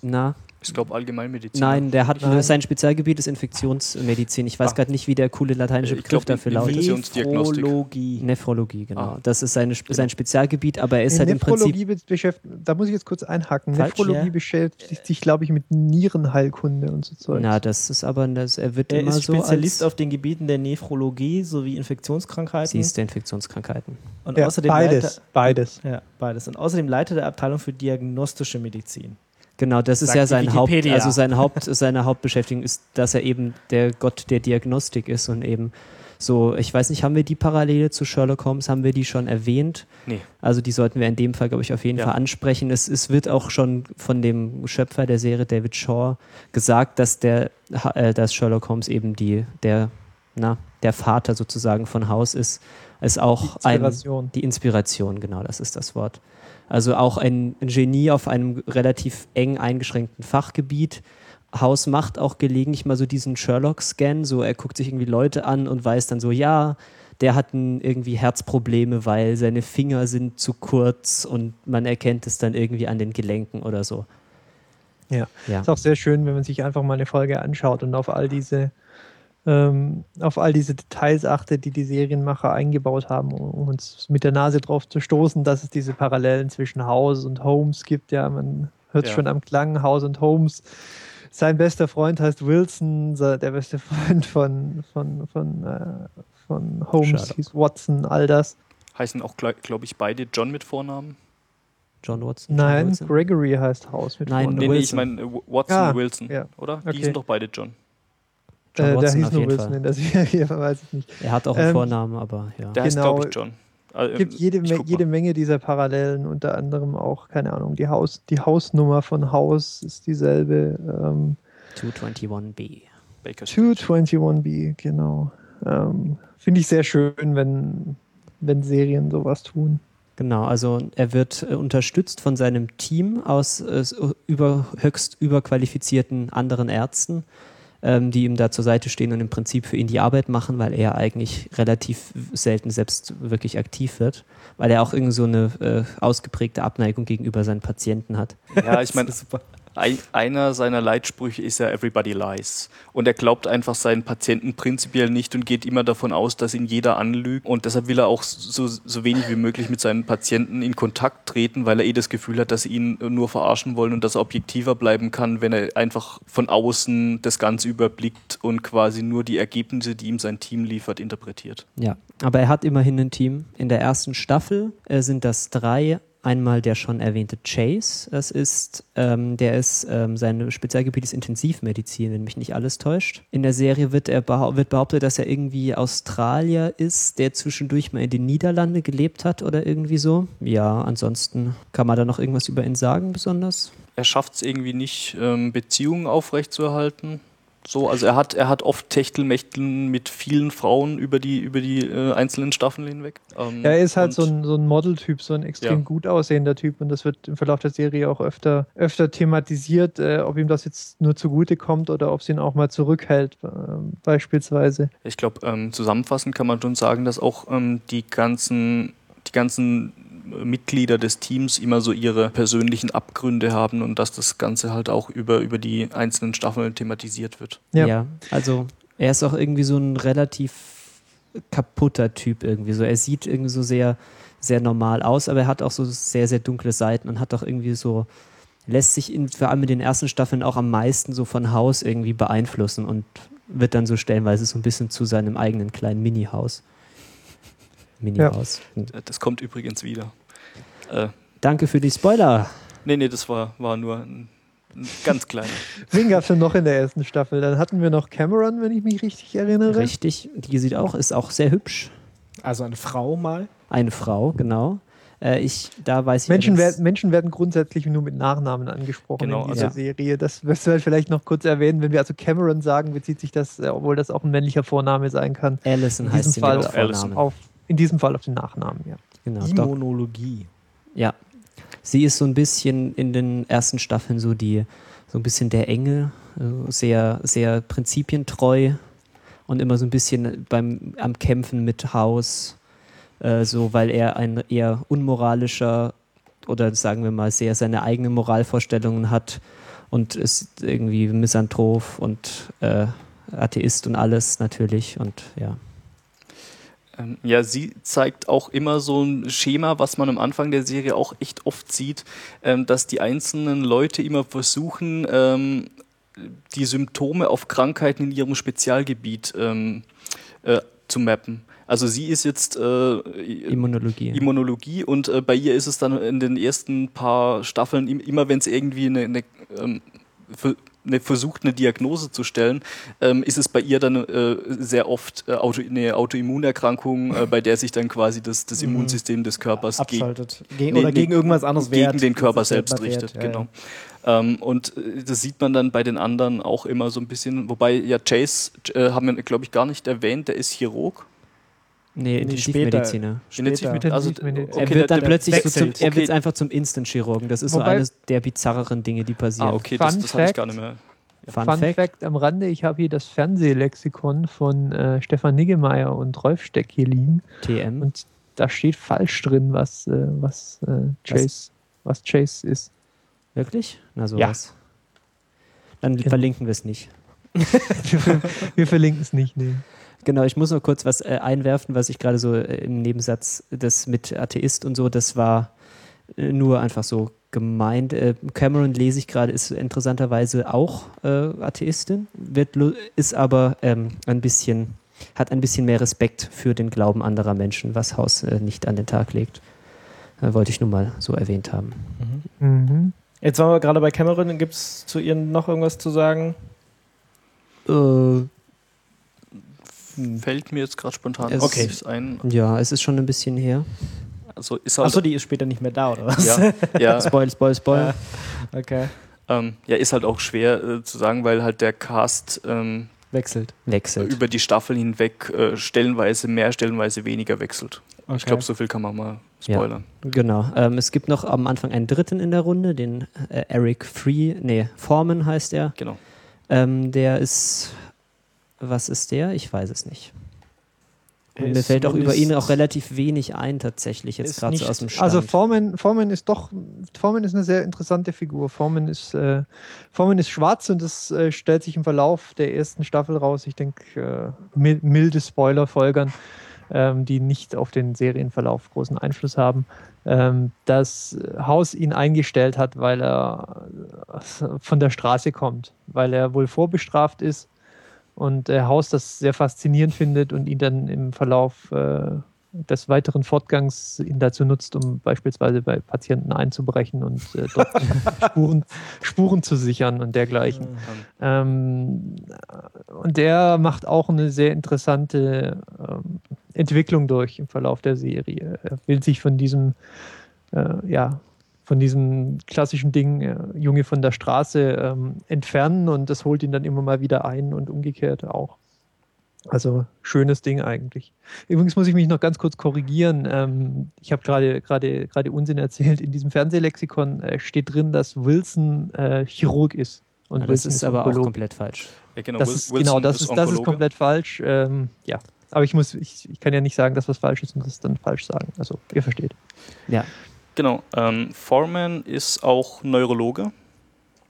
Speaker 1: na,
Speaker 3: Ich glaube Allgemeinmedizin.
Speaker 1: Nein, der hat
Speaker 4: Nein.
Speaker 1: sein Spezialgebiet ist Infektionsmedizin. Ich weiß
Speaker 3: Ah.
Speaker 1: gerade nicht, wie der coole lateinische
Speaker 3: Äh,
Speaker 1: Begriff
Speaker 3: glaub,
Speaker 1: dafür lautet.
Speaker 3: Infektionsdiagnostik.
Speaker 2: Nephrologie.
Speaker 1: Nephrologie, genau.
Speaker 3: Ah.
Speaker 1: Das ist seine, sein Spezialgebiet, aber er ist
Speaker 4: In
Speaker 1: halt im Prinzip.
Speaker 4: Beschäftigt, da muss ich jetzt kurz einhaken.
Speaker 1: Falsch,
Speaker 4: Nephrologie
Speaker 2: ja.
Speaker 4: beschäftigt sich, glaube ich, mit Nierenheilkunde und so Zeug.
Speaker 1: Na, das ist aber, das, er wird
Speaker 2: Er
Speaker 1: immer
Speaker 2: ist
Speaker 1: so
Speaker 2: Spezialist
Speaker 1: als
Speaker 2: auf den Gebieten der Nephrologie sowie Infektionskrankheiten.
Speaker 1: siehst du Infektionskrankheiten.
Speaker 2: und
Speaker 4: ja,
Speaker 2: außerdem
Speaker 4: beides,
Speaker 2: Leiter,
Speaker 4: beides.
Speaker 2: ja, beides. Und außerdem Leiter der Abteilung für diagnostische Medizin.
Speaker 1: Genau, das ist ja sein Haupt, also sein Haupt, seine Hauptbeschäftigung ist, dass er eben der Gott der Diagnostik ist und eben so, ich weiß nicht, haben wir die Parallele zu Sherlock Holmes, haben wir die schon erwähnt?
Speaker 3: Nee.
Speaker 1: Also die sollten wir in dem Fall, glaube ich, auf jeden
Speaker 3: Ja.
Speaker 1: Fall ansprechen. Es, es wird auch schon von dem Schöpfer der Serie, David Shaw, gesagt, dass der, äh, dass Sherlock Holmes eben die, der, na, der Vater sozusagen von Haus ist, ist auch
Speaker 4: Die
Speaker 1: ein,
Speaker 4: Inspiration.
Speaker 1: die Inspiration, genau, das ist das Wort. Also auch ein Genie auf einem relativ eng eingeschränkten Fachgebiet. Haus macht auch gelegentlich mal so diesen Sherlock-Scan, so er guckt sich irgendwie Leute an und weiß dann so, ja, der hat irgendwie Herzprobleme, weil seine Finger sind zu kurz und man erkennt es dann irgendwie an den Gelenken oder so.
Speaker 4: Ja.
Speaker 1: Ja.
Speaker 4: Ist auch sehr schön, wenn man sich einfach mal eine Folge anschaut und auf all diese ähm, auf all diese Details achtet, die die Serienmacher eingebaut haben, um uns mit der Nase drauf zu stoßen, dass es diese Parallelen zwischen House und Holmes gibt. Ja, man hört
Speaker 3: Ja.
Speaker 4: schon am Klang House und Holmes. Sein bester Freund heißt Wilson, der beste Freund von, von, von, äh, von Holmes
Speaker 1: Sherlock.
Speaker 4: hieß Watson, all das.
Speaker 3: Heißen auch, glaube ich, beide John mit Vornamen.
Speaker 1: John Watson. John
Speaker 4: Nein,
Speaker 1: Wilson?
Speaker 4: Gregory heißt House mit
Speaker 1: Nein,
Speaker 4: Vornamen.
Speaker 3: Nee, nee, ich
Speaker 1: Wilson.
Speaker 3: meine äh, Watson,
Speaker 4: Ah,
Speaker 3: Wilson,
Speaker 4: ja.
Speaker 3: oder?
Speaker 4: Okay.
Speaker 3: Die sind doch beide John.
Speaker 1: John
Speaker 4: äh, der
Speaker 1: Watson
Speaker 4: hieß
Speaker 1: auf
Speaker 4: nur
Speaker 1: jeden
Speaker 4: Wilson
Speaker 1: Fall.
Speaker 4: der Serie, weiß ich nicht.
Speaker 1: Er hat auch einen
Speaker 4: Ähm,
Speaker 1: Vornamen, aber ja.
Speaker 3: Der heißt,
Speaker 4: Genau.
Speaker 3: glaube ich, John. Äh,
Speaker 4: Es gibt jede,
Speaker 3: ich
Speaker 4: Me jede. Menge dieser Parallelen, unter anderem auch, keine Ahnung, die, Haus, die Hausnummer von Haus ist dieselbe. Ähm,
Speaker 1: 221b.
Speaker 3: Baker Street.
Speaker 4: 221b, genau. Ähm, Finde ich sehr schön, wenn, wenn Serien sowas tun.
Speaker 1: Genau, also er wird äh, unterstützt von seinem Team aus äh, über, höchst überqualifizierten anderen Ärzten, ähm, die ihm da zur Seite stehen und im Prinzip für ihn die Arbeit machen, weil er eigentlich relativ selten selbst wirklich aktiv wird, weil er auch irgendwie so eine äh, ausgeprägte Abneigung gegenüber seinen Patienten hat.
Speaker 3: Ja, ich meine, Einer seiner Leitsprüche ist ja Everybody lies. Und er glaubt einfach seinen Patienten prinzipiell nicht und geht immer davon aus, dass ihn jeder anlügt. Und deshalb will er auch so, so wenig wie möglich mit seinen Patienten in Kontakt treten, weil er eh das Gefühl hat, dass sie ihn nur verarschen wollen und dass er objektiver bleiben kann, wenn er einfach von außen das Ganze überblickt und quasi nur die Ergebnisse, die ihm sein Team liefert, interpretiert.
Speaker 1: Ja, aber er hat immerhin ein Team. In der ersten Staffel äh, sind das drei. Einmal der schon erwähnte Chase, das ist, ähm, der ist, ähm, sein Spezialgebiet ist Intensivmedizin, wenn mich nicht alles täuscht. In der Serie wird, er behau wird behauptet, dass er irgendwie Australier ist, der zwischendurch mal in den Niederlanden gelebt hat oder irgendwie so. Ja, ansonsten kann man da noch irgendwas über ihn sagen, besonders?
Speaker 3: Er schafft es irgendwie nicht, ähm, Beziehungen aufrechtzuerhalten. So, also er hat, er hat oft Techtelmechteln mit vielen Frauen über die, über die äh, einzelnen Staffeln hinweg. Ähm,
Speaker 4: Er ist halt so ein, so ein Model-Typ, so ein extrem
Speaker 3: Ja.
Speaker 4: gut aussehender Typ und das wird im Verlauf der Serie auch öfter, öfter thematisiert, äh, ob ihm das jetzt nur zugute kommt oder ob es ihn auch mal zurückhält, äh, beispielsweise.
Speaker 3: Ich glaube, ähm, zusammenfassend kann man schon sagen, dass auch ähm, die ganzen, die ganzen Mitglieder des Teams immer so ihre persönlichen Abgründe haben und dass das Ganze halt auch über, über die einzelnen Staffeln thematisiert wird.
Speaker 4: Ja.
Speaker 1: also er ist auch irgendwie so ein relativ kaputter Typ irgendwie so. Er sieht irgendwie so sehr, sehr normal aus, aber er hat auch so sehr, sehr dunkle Seiten und hat auch irgendwie so, lässt sich in, vor allem in den ersten Staffeln auch am meisten so von Haus irgendwie beeinflussen und wird dann so stellenweise so ein bisschen zu seinem eigenen kleinen Mini-Haus. Mini-Haus. Hm.
Speaker 3: Äh, Das kommt übrigens wieder. Äh,
Speaker 1: Danke für die Spoiler.
Speaker 3: nee, nee, das war, war nur ein, ein ganz kleiner.
Speaker 4: Wen gab es denn noch in der ersten Staffel? Dann hatten wir noch Cameron, wenn ich mich richtig erinnere.
Speaker 1: Richtig. Die sieht auch, ist auch sehr hübsch.
Speaker 2: Also eine Frau mal.
Speaker 1: Eine Frau, genau. Äh, ich, da weiß ich
Speaker 4: Menschen, werden, Menschen werden grundsätzlich nur mit Nachnamen angesprochen
Speaker 3: Genau,
Speaker 4: in dieser
Speaker 1: also-
Speaker 4: Serie. Das wirst du halt vielleicht noch kurz erwähnen. Wenn wir also Cameron sagen, bezieht sich das, äh, obwohl das auch ein männlicher Vorname sein kann,
Speaker 1: Allison
Speaker 4: in
Speaker 1: heißt
Speaker 4: Fall
Speaker 1: mit
Speaker 3: Allison.
Speaker 4: Auf, in diesem Fall auf den Nachnamen, ja.
Speaker 1: Genau, Doc.
Speaker 2: Immunologie.
Speaker 1: Ja. Sie ist so ein bisschen in den ersten Staffeln so die, so ein bisschen der Engel, äh, sehr, sehr prinzipientreu und immer so ein bisschen beim, am Kämpfen mit Haus, äh, so weil er ein eher unmoralischer oder sagen wir mal sehr seine eigenen Moralvorstellungen hat und ist irgendwie Misanthrop und äh, Atheist und alles natürlich und ja.
Speaker 3: Ähm, ja, sie zeigt auch immer so ein Schema, was man am Anfang der Serie auch echt oft sieht, ähm, dass die einzelnen Leute immer versuchen, ähm, die Symptome auf Krankheiten in ihrem Spezialgebiet äh, zu mappen. Also sie ist jetzt äh,
Speaker 1: Immunologie.
Speaker 3: Immunologie und äh, bei ihr ist es dann in den ersten paar Staffeln immer, wenn es irgendwie eine, eine ähm, eine, versucht, eine Diagnose zu stellen, ähm, ist es bei ihr dann äh, sehr oft äh, Auto, eine Autoimmunerkrankung, äh, bei der sich dann quasi das, das mhm. Immunsystem des Körpers
Speaker 2: abschaltet. Ge oder nee, gegen irgendwas anderes
Speaker 3: gegen wert, den Körper selbst richtet. Ja, genau. Ja. Ähm, und äh, das sieht man dann bei den anderen auch immer so ein bisschen, wobei ja Chase, äh, haben wir glaube ich gar nicht erwähnt, der ist Chirurg.
Speaker 1: Nee, Intensivmediziner.
Speaker 3: Intensivmediziner. Also,
Speaker 1: okay, er wird dann plötzlich so zum, er wird einfach zum Instant-Chirurgen. Das ist Wobei, so eines der bizarreren Dinge, die passieren. Ah,
Speaker 3: okay, das, das hatte ich gar nicht mehr.
Speaker 4: Fun, Fun Fact. Fact. am Rande, ich habe hier das Fernsehlexikon von äh, Stefan Niggemeier und Rolf Steck hier liegen.
Speaker 1: TM.
Speaker 4: Und da steht falsch drin, was, äh, was, äh, Chase, was? was Chase ist.
Speaker 1: Wirklich? Na sowas. Ja. Dann genau. verlinken wir es nicht.
Speaker 4: wir verlinken es nicht, nee.
Speaker 1: Genau, ich muss noch kurz was äh, einwerfen, was ich gerade so äh, im Nebensatz, das mit Atheist und so, das war äh, nur einfach so gemeint. Äh, Cameron lese ich gerade, ist interessanterweise auch äh, Atheistin, wird, ist aber ähm, ein bisschen, hat ein bisschen mehr Respekt für den Glauben anderer Menschen, was Haus äh, nicht an den Tag legt. wollte ich nur mal so erwähnt haben.
Speaker 2: Mhm. Mhm. Jetzt waren wir gerade bei Cameron, gibt es zu ihr noch irgendwas zu sagen?
Speaker 3: Äh, Fällt mir jetzt gerade spontan
Speaker 1: es okay. ein. Ja, es ist schon ein bisschen her.
Speaker 2: Also ist halt Achso, die ist später nicht mehr da, oder was?
Speaker 3: Ja, ja.
Speaker 1: spoil, spoil, spoil.
Speaker 2: Ja. Okay.
Speaker 3: Ähm, ja, ist halt auch schwer äh, zu sagen, weil halt der Cast ähm,
Speaker 2: wechselt.
Speaker 1: wechselt.
Speaker 3: Über die Staffeln hinweg äh, stellenweise mehr, stellenweise weniger wechselt. Okay. Ich glaube, so viel kann man mal spoilern.
Speaker 1: Ja, genau. Ähm, es gibt noch am Anfang einen dritten in der Runde, den äh, Eric Free, nee, Foreman heißt er.
Speaker 3: Genau.
Speaker 1: Ähm, der ist was ist der? Ich weiß es nicht. Und mir fällt auch über ihn auch relativ wenig ein, tatsächlich, jetzt gerade so aus dem Stand.
Speaker 4: Also Foreman, Foreman ist doch, Foreman ist eine sehr interessante Figur. Foreman ist, äh, Foreman ist schwarz und das äh, stellt sich im Verlauf der ersten Staffel raus. Ich denke, äh, milde Spoiler folgern, ähm, die nicht auf den Serienverlauf großen Einfluss haben. Ähm, das Haus ihn eingestellt hat, weil er äh, von der Straße kommt, weil er wohl vorbestraft ist und der Haus das sehr faszinierend findet und ihn dann im Verlauf äh, des weiteren Fortgangs ihn dazu nutzt, um beispielsweise bei Patienten einzubrechen und äh, dort Spuren, Spuren zu sichern und dergleichen. Mhm. Ähm, und der macht auch eine sehr interessante ähm, Entwicklung durch im Verlauf der Serie. Er will sich von diesem äh, ja, von diesem klassischen Ding, äh, Junge von der Straße, ähm, entfernen und das holt ihn dann immer mal wieder ein und umgekehrt auch. Also schönes Ding eigentlich. Übrigens muss ich mich noch ganz kurz korrigieren. Ähm, ich habe gerade gerade gerade Unsinn erzählt. In diesem Fernsehlexikon äh, steht drin, dass Wilson äh, Chirurg ist.
Speaker 1: Und ja, das ist, ist aber auch komplett falsch.
Speaker 4: Ja, genau, das ist, genau, das ist, ist, das ist komplett falsch. Ähm, ja, aber ich muss, ich, ich kann ja nicht sagen, dass was falsch ist und das dann falsch sagen. Also ihr versteht.
Speaker 1: Ja.
Speaker 3: Genau. Ähm, Foreman ist auch Neurologe.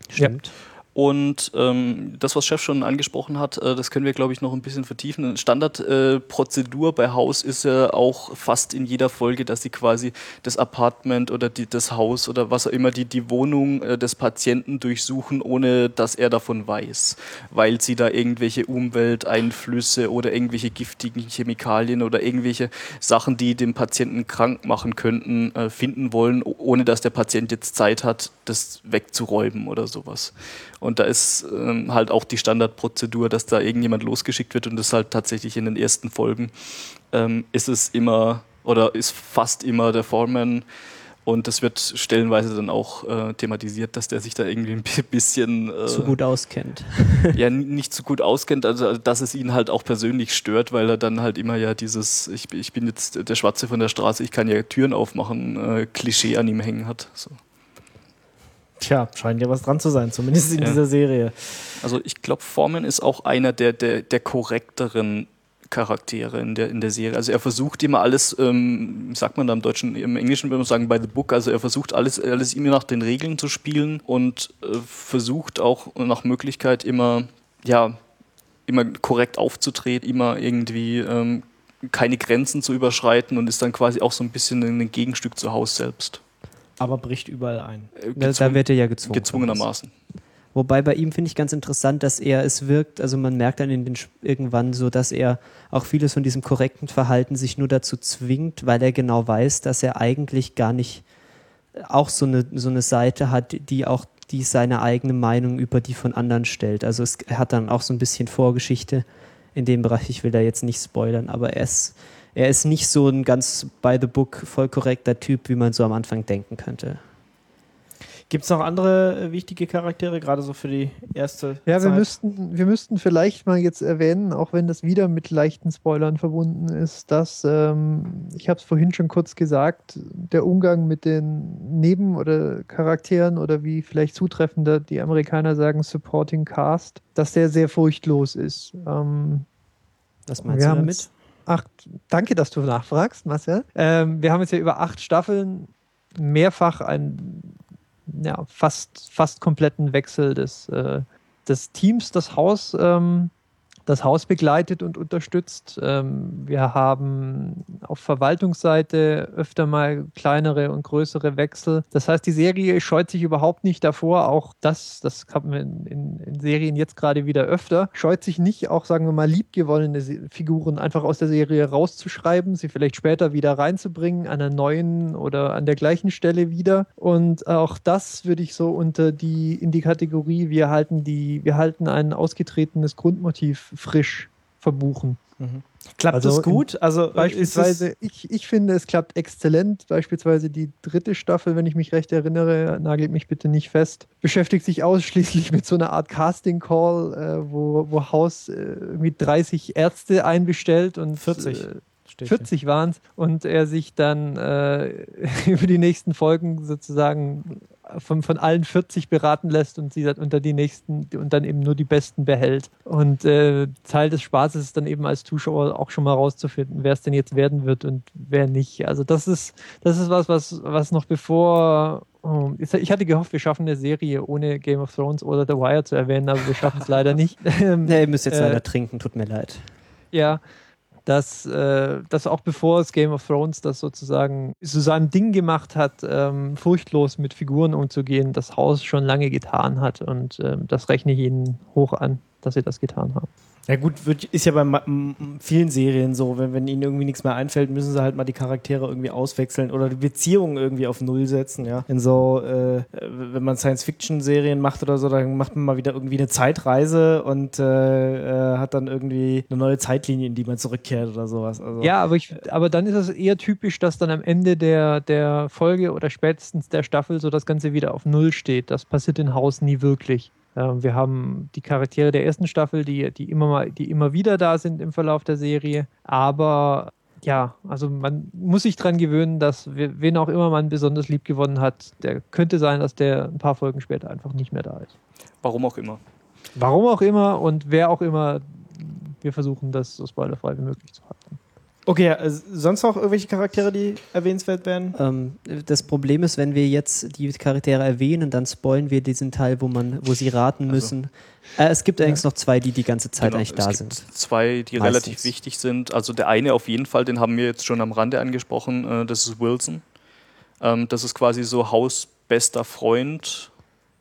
Speaker 1: Stimmt.
Speaker 3: Und ähm, das, was Chef schon angesprochen hat, äh, das können wir, glaube ich, noch ein bisschen vertiefen. Standardprozedur äh, bei Haus ist ja auch fast in jeder Folge, dass sie quasi das Apartment oder die, das Haus oder was auch immer, die, die Wohnung äh, des Patienten durchsuchen, ohne dass er davon weiß. Weil sie da irgendwelche Umwelteinflüsse oder irgendwelche giftigen Chemikalien oder irgendwelche Sachen, die den Patienten krank machen könnten, äh, finden wollen, ohne dass der Patient jetzt Zeit hat, das wegzuräumen oder sowas. Und da ist ähm, halt auch die Standardprozedur, dass da irgendjemand losgeschickt wird und das halt tatsächlich in den ersten Folgen ähm, ist es immer oder ist fast immer der Foreman. Und das wird stellenweise dann auch äh, thematisiert, dass der sich da irgendwie ein bisschen
Speaker 1: äh, zu gut auskennt.
Speaker 3: ja, nicht zu gut auskennt, also dass es ihn halt auch persönlich stört, weil er dann halt immer ja dieses, ich, ich bin jetzt der Schwarze von der Straße, ich kann ja Türen aufmachen, äh, Klischee an ihm hängen hat. So.
Speaker 2: Tja, scheint ja was dran zu sein, zumindest in ja. dieser Serie.
Speaker 3: Also ich glaube, Foreman ist auch einer der, der, der korrekteren Hauptcharaktere in der, in der Serie. Also er versucht immer alles, ähm, sagt man da im Deutschen, im Englischen würde man sagen, by the book, also er versucht alles, alles immer nach den Regeln zu spielen und äh, versucht auch nach Möglichkeit immer, ja, immer korrekt aufzutreten, immer irgendwie ähm, keine Grenzen zu überschreiten und ist dann quasi auch so ein bisschen ein Gegenstück zu Haus selbst.
Speaker 2: Aber bricht überall ein.
Speaker 3: Äh,
Speaker 1: Da, da wird er ja gezwungen.
Speaker 3: gezwungenermaßen.
Speaker 1: Wobei bei ihm finde ich ganz interessant, dass er es wirkt, also man merkt dann in den irgendwann so, dass er auch vieles von diesem korrekten Verhalten sich nur dazu zwingt, weil er genau weiß, dass er eigentlich gar nicht auch so eine, so eine Seite hat, die auch die seine eigene Meinung über die von anderen stellt. Also es, hat dann auch so ein bisschen Vorgeschichte in dem Bereich, ich will da jetzt nicht spoilern, aber er ist, er ist nicht so ein ganz by the book voll korrekter Typ, wie man so am Anfang denken könnte.
Speaker 2: Gibt es noch andere äh, wichtige Charaktere, gerade so für die erste
Speaker 4: Ja, wir
Speaker 2: Zeit?
Speaker 4: müssten, wir müssten vielleicht mal jetzt erwähnen, auch wenn das wieder mit leichten Spoilern verbunden ist, dass, ähm, ich habe es vorhin schon kurz gesagt, der Umgang mit den Neben- oder Charakteren oder wie vielleicht zutreffender die Amerikaner sagen, Supporting Cast, dass der sehr furchtlos ist. Ähm,
Speaker 1: Was meinst
Speaker 4: wir
Speaker 1: du damit?
Speaker 4: Acht, danke, dass du nachfragst, Marcel. Ähm, wir haben jetzt ja über acht Staffeln mehrfach einen ja, fast, fast kompletten Wechsel des, äh, des Teams, das Haus, ähm, das Haus begleitet und unterstützt. Ähm, wir haben auf Verwaltungsseite öfter mal kleinere und größere Wechsel. Das heißt, die Serie scheut sich überhaupt nicht davor, auch das, das haben wir in, in, Serien jetzt gerade wieder öfter, scheut sich nicht, auch sagen wir mal liebgewonnene Figuren einfach aus der Serie rauszuschreiben, sie vielleicht später wieder reinzubringen, an einer neuen oder an der gleichen Stelle wieder. Und auch das würde ich so unter die, in die Kategorie, wir halten die, wir halten ein ausgetretenes Grundmotiv frisch verbuchen.
Speaker 2: Klappt
Speaker 4: Also
Speaker 2: das gut? Also
Speaker 4: Beispielsweise, ich, ich finde, es klappt exzellent. Beispielsweise die dritte Staffel, wenn ich mich recht erinnere, nagelt mich bitte nicht fest, beschäftigt sich ausschließlich mit so einer Art Casting-Call, äh, wo, wo Haus äh, irgendwie 30 Ärzte einbestellt und
Speaker 2: 40.
Speaker 4: Äh,
Speaker 2: es, steht hier.
Speaker 4: 40 waren es und er sich dann äh, über die nächsten Folgen sozusagen von, von allen 40 beraten lässt und sie dann unter die nächsten und dann eben nur die besten behält. Und äh, Teil des Spaßes ist dann eben als Zuschauer auch schon mal rauszufinden, wer es denn jetzt werden wird und wer nicht. Also das ist, das ist was, was, was noch bevor Oh, ich hatte gehofft, wir schaffen eine Serie ohne Game of Thrones oder The Wire zu erwähnen, aber wir schaffen es leider nicht.
Speaker 1: Nee, ihr müsst jetzt
Speaker 4: Äh,
Speaker 1: leider trinken, tut mir leid.
Speaker 4: ja, dass, äh, dass auch bevor es Game of Thrones das sozusagen zu seinem Ding gemacht hat, ähm, furchtlos mit Figuren umzugehen, das Haus schon lange getan hat. Und ähm, das rechne ich ihnen hoch an, dass sie das getan haben.
Speaker 2: Ja gut, wird, ist ja bei vielen Serien so, wenn, wenn ihnen irgendwie nichts mehr einfällt, müssen sie halt mal die Charaktere irgendwie auswechseln oder die Beziehungen irgendwie auf Null setzen, ja. In so, äh, wenn man Science-Fiction-Serien macht oder so, dann macht man mal wieder irgendwie eine Zeitreise und äh, äh, hat dann irgendwie eine neue Zeitlinie, in die man zurückkehrt oder sowas. Also,
Speaker 4: Ja, aber, ich, aber dann ist es eher typisch, dass dann am Ende der, der Folge oder spätestens der Staffel so das Ganze wieder auf Null steht. Das passiert in Haus nie wirklich. Ähm, wir haben die Charaktere der ersten Staffel, die, die, immer mal, die immer wieder da sind im Verlauf der Serie. Aber ja, also man muss sich dran gewöhnen, dass we- wen auch immer man besonders lieb gewonnen hat, der könnte sein, dass der ein paar Folgen später einfach nicht mehr da ist.
Speaker 3: Warum auch immer.
Speaker 4: Warum auch immer und wer auch immer, wir versuchen das so spoilerfrei wie möglich zu halten.
Speaker 2: Okay, äh, sonst noch irgendwelche Charaktere, die erwähnenswert werden?
Speaker 1: Ähm, das Problem ist, wenn wir jetzt die Charaktere erwähnen, dann spoilen wir diesen Teil, wo man, wo sie raten
Speaker 3: Also-
Speaker 1: müssen. Äh, es gibt allerdings noch zwei, die die ganze Zeit
Speaker 3: Genau,
Speaker 1: eigentlich
Speaker 3: es
Speaker 1: da
Speaker 3: gibt
Speaker 1: sind.
Speaker 3: Zwei, die
Speaker 1: Meistens.
Speaker 3: relativ wichtig sind. Also der eine auf jeden Fall, den haben wir jetzt schon am Rande angesprochen, äh, das ist Wilson. Ähm, das ist quasi so hausbester Freund,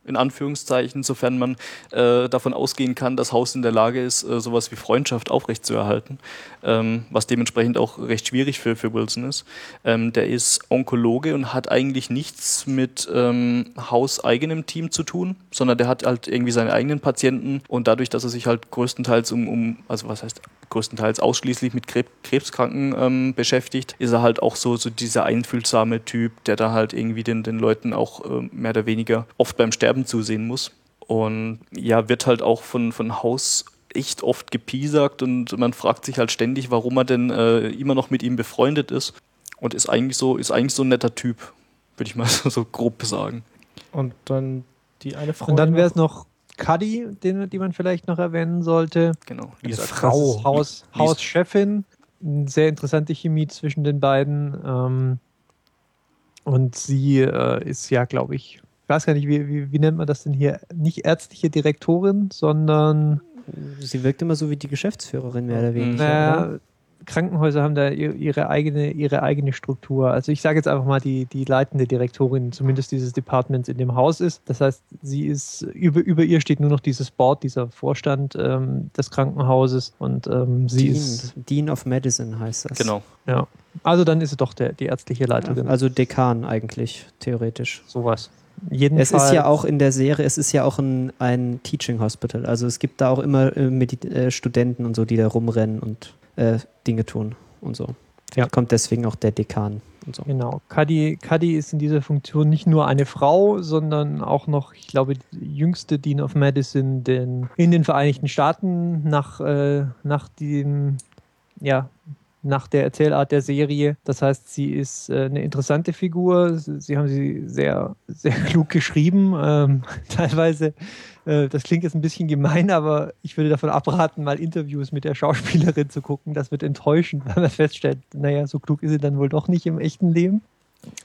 Speaker 3: in Anführungszeichen, sofern man äh, davon ausgehen kann, dass Haus in der Lage ist, äh, sowas wie Freundschaft aufrechtzuerhalten, ähm, was dementsprechend auch recht schwierig für, für Wilson ist. Ähm, der ist Onkologe und hat eigentlich nichts mit ähm, hauseigenem Team zu tun, sondern der hat halt irgendwie seine eigenen Patienten und dadurch, dass er sich halt größtenteils um, um also was heißt größtenteils ausschließlich mit Krebs, Krebskranken ähm, beschäftigt, ist er halt auch so, so dieser einfühlsame Typ, der da halt irgendwie den, den Leuten auch ähm, mehr oder weniger oft beim Sterben zusehen muss. Und ja, wird halt auch von, von Haus echt oft gepiesackt und man fragt sich halt ständig, warum er denn äh, immer noch mit ihm befreundet ist. Und ist eigentlich so, ist eigentlich so ein netter Typ, würde ich mal so, so grob sagen.
Speaker 2: Und dann die eine Frau.
Speaker 4: Und dann wäre es noch Cuddy, den, die man vielleicht noch erwähnen sollte.
Speaker 3: Genau. Lisa
Speaker 1: Frau.
Speaker 4: Haus,
Speaker 3: Lies-
Speaker 4: Hauschefin. Eine sehr interessante Chemie zwischen den beiden. Ähm, und sie äh, ist ja, glaube ich, ich weiß gar nicht, wie, wie, wie nennt man das denn hier? Nicht ärztliche Direktorin, sondern
Speaker 1: Sie wirkt immer so wie die Geschäftsführerin, mehr oder weniger.
Speaker 4: naja,
Speaker 1: oder?
Speaker 4: Krankenhäuser haben da ihr- ihre eigene, ihre eigene Struktur. Also ich sage jetzt einfach mal, die, die leitende Direktorin zumindest dieses Departments in dem Haus ist. Das heißt, sie ist, über, über ihr steht nur noch dieses Board, dieser Vorstand ähm, des Krankenhauses und ähm, sie ist,
Speaker 1: Dean, Dean of Medicine heißt das.
Speaker 3: Genau.
Speaker 4: ja. Also dann ist sie doch der, die ärztliche Leiterin.
Speaker 1: Also Dekan eigentlich, theoretisch.
Speaker 4: sowas. Jedenfalls,
Speaker 1: Es ist ja auch in der Serie, es ist ja auch ein, ein Teaching Hospital. Also es gibt da auch immer äh, Medi äh, Studenten und so, die da rumrennen und äh, Dinge tun und so.
Speaker 4: Ja.
Speaker 1: Kommt deswegen auch der Dekan und so.
Speaker 4: Genau. Cuddy, Cuddy ist in dieser Funktion nicht nur eine Frau, sondern auch noch, ich glaube, die jüngste Dean of Medicine den, in den Vereinigten Staaten nach, äh, nach dem, ja, nach der Erzählart der Serie. Das heißt, sie ist äh, eine interessante Figur. Sie, haben sie sehr, sehr klug geschrieben. Ähm, teilweise, das klingt jetzt ein bisschen gemein, aber ich würde davon abraten, mal Interviews mit der Schauspielerin zu gucken. Das wird enttäuschend, weil man feststellt, naja, so klug ist sie dann wohl doch nicht im echten Leben.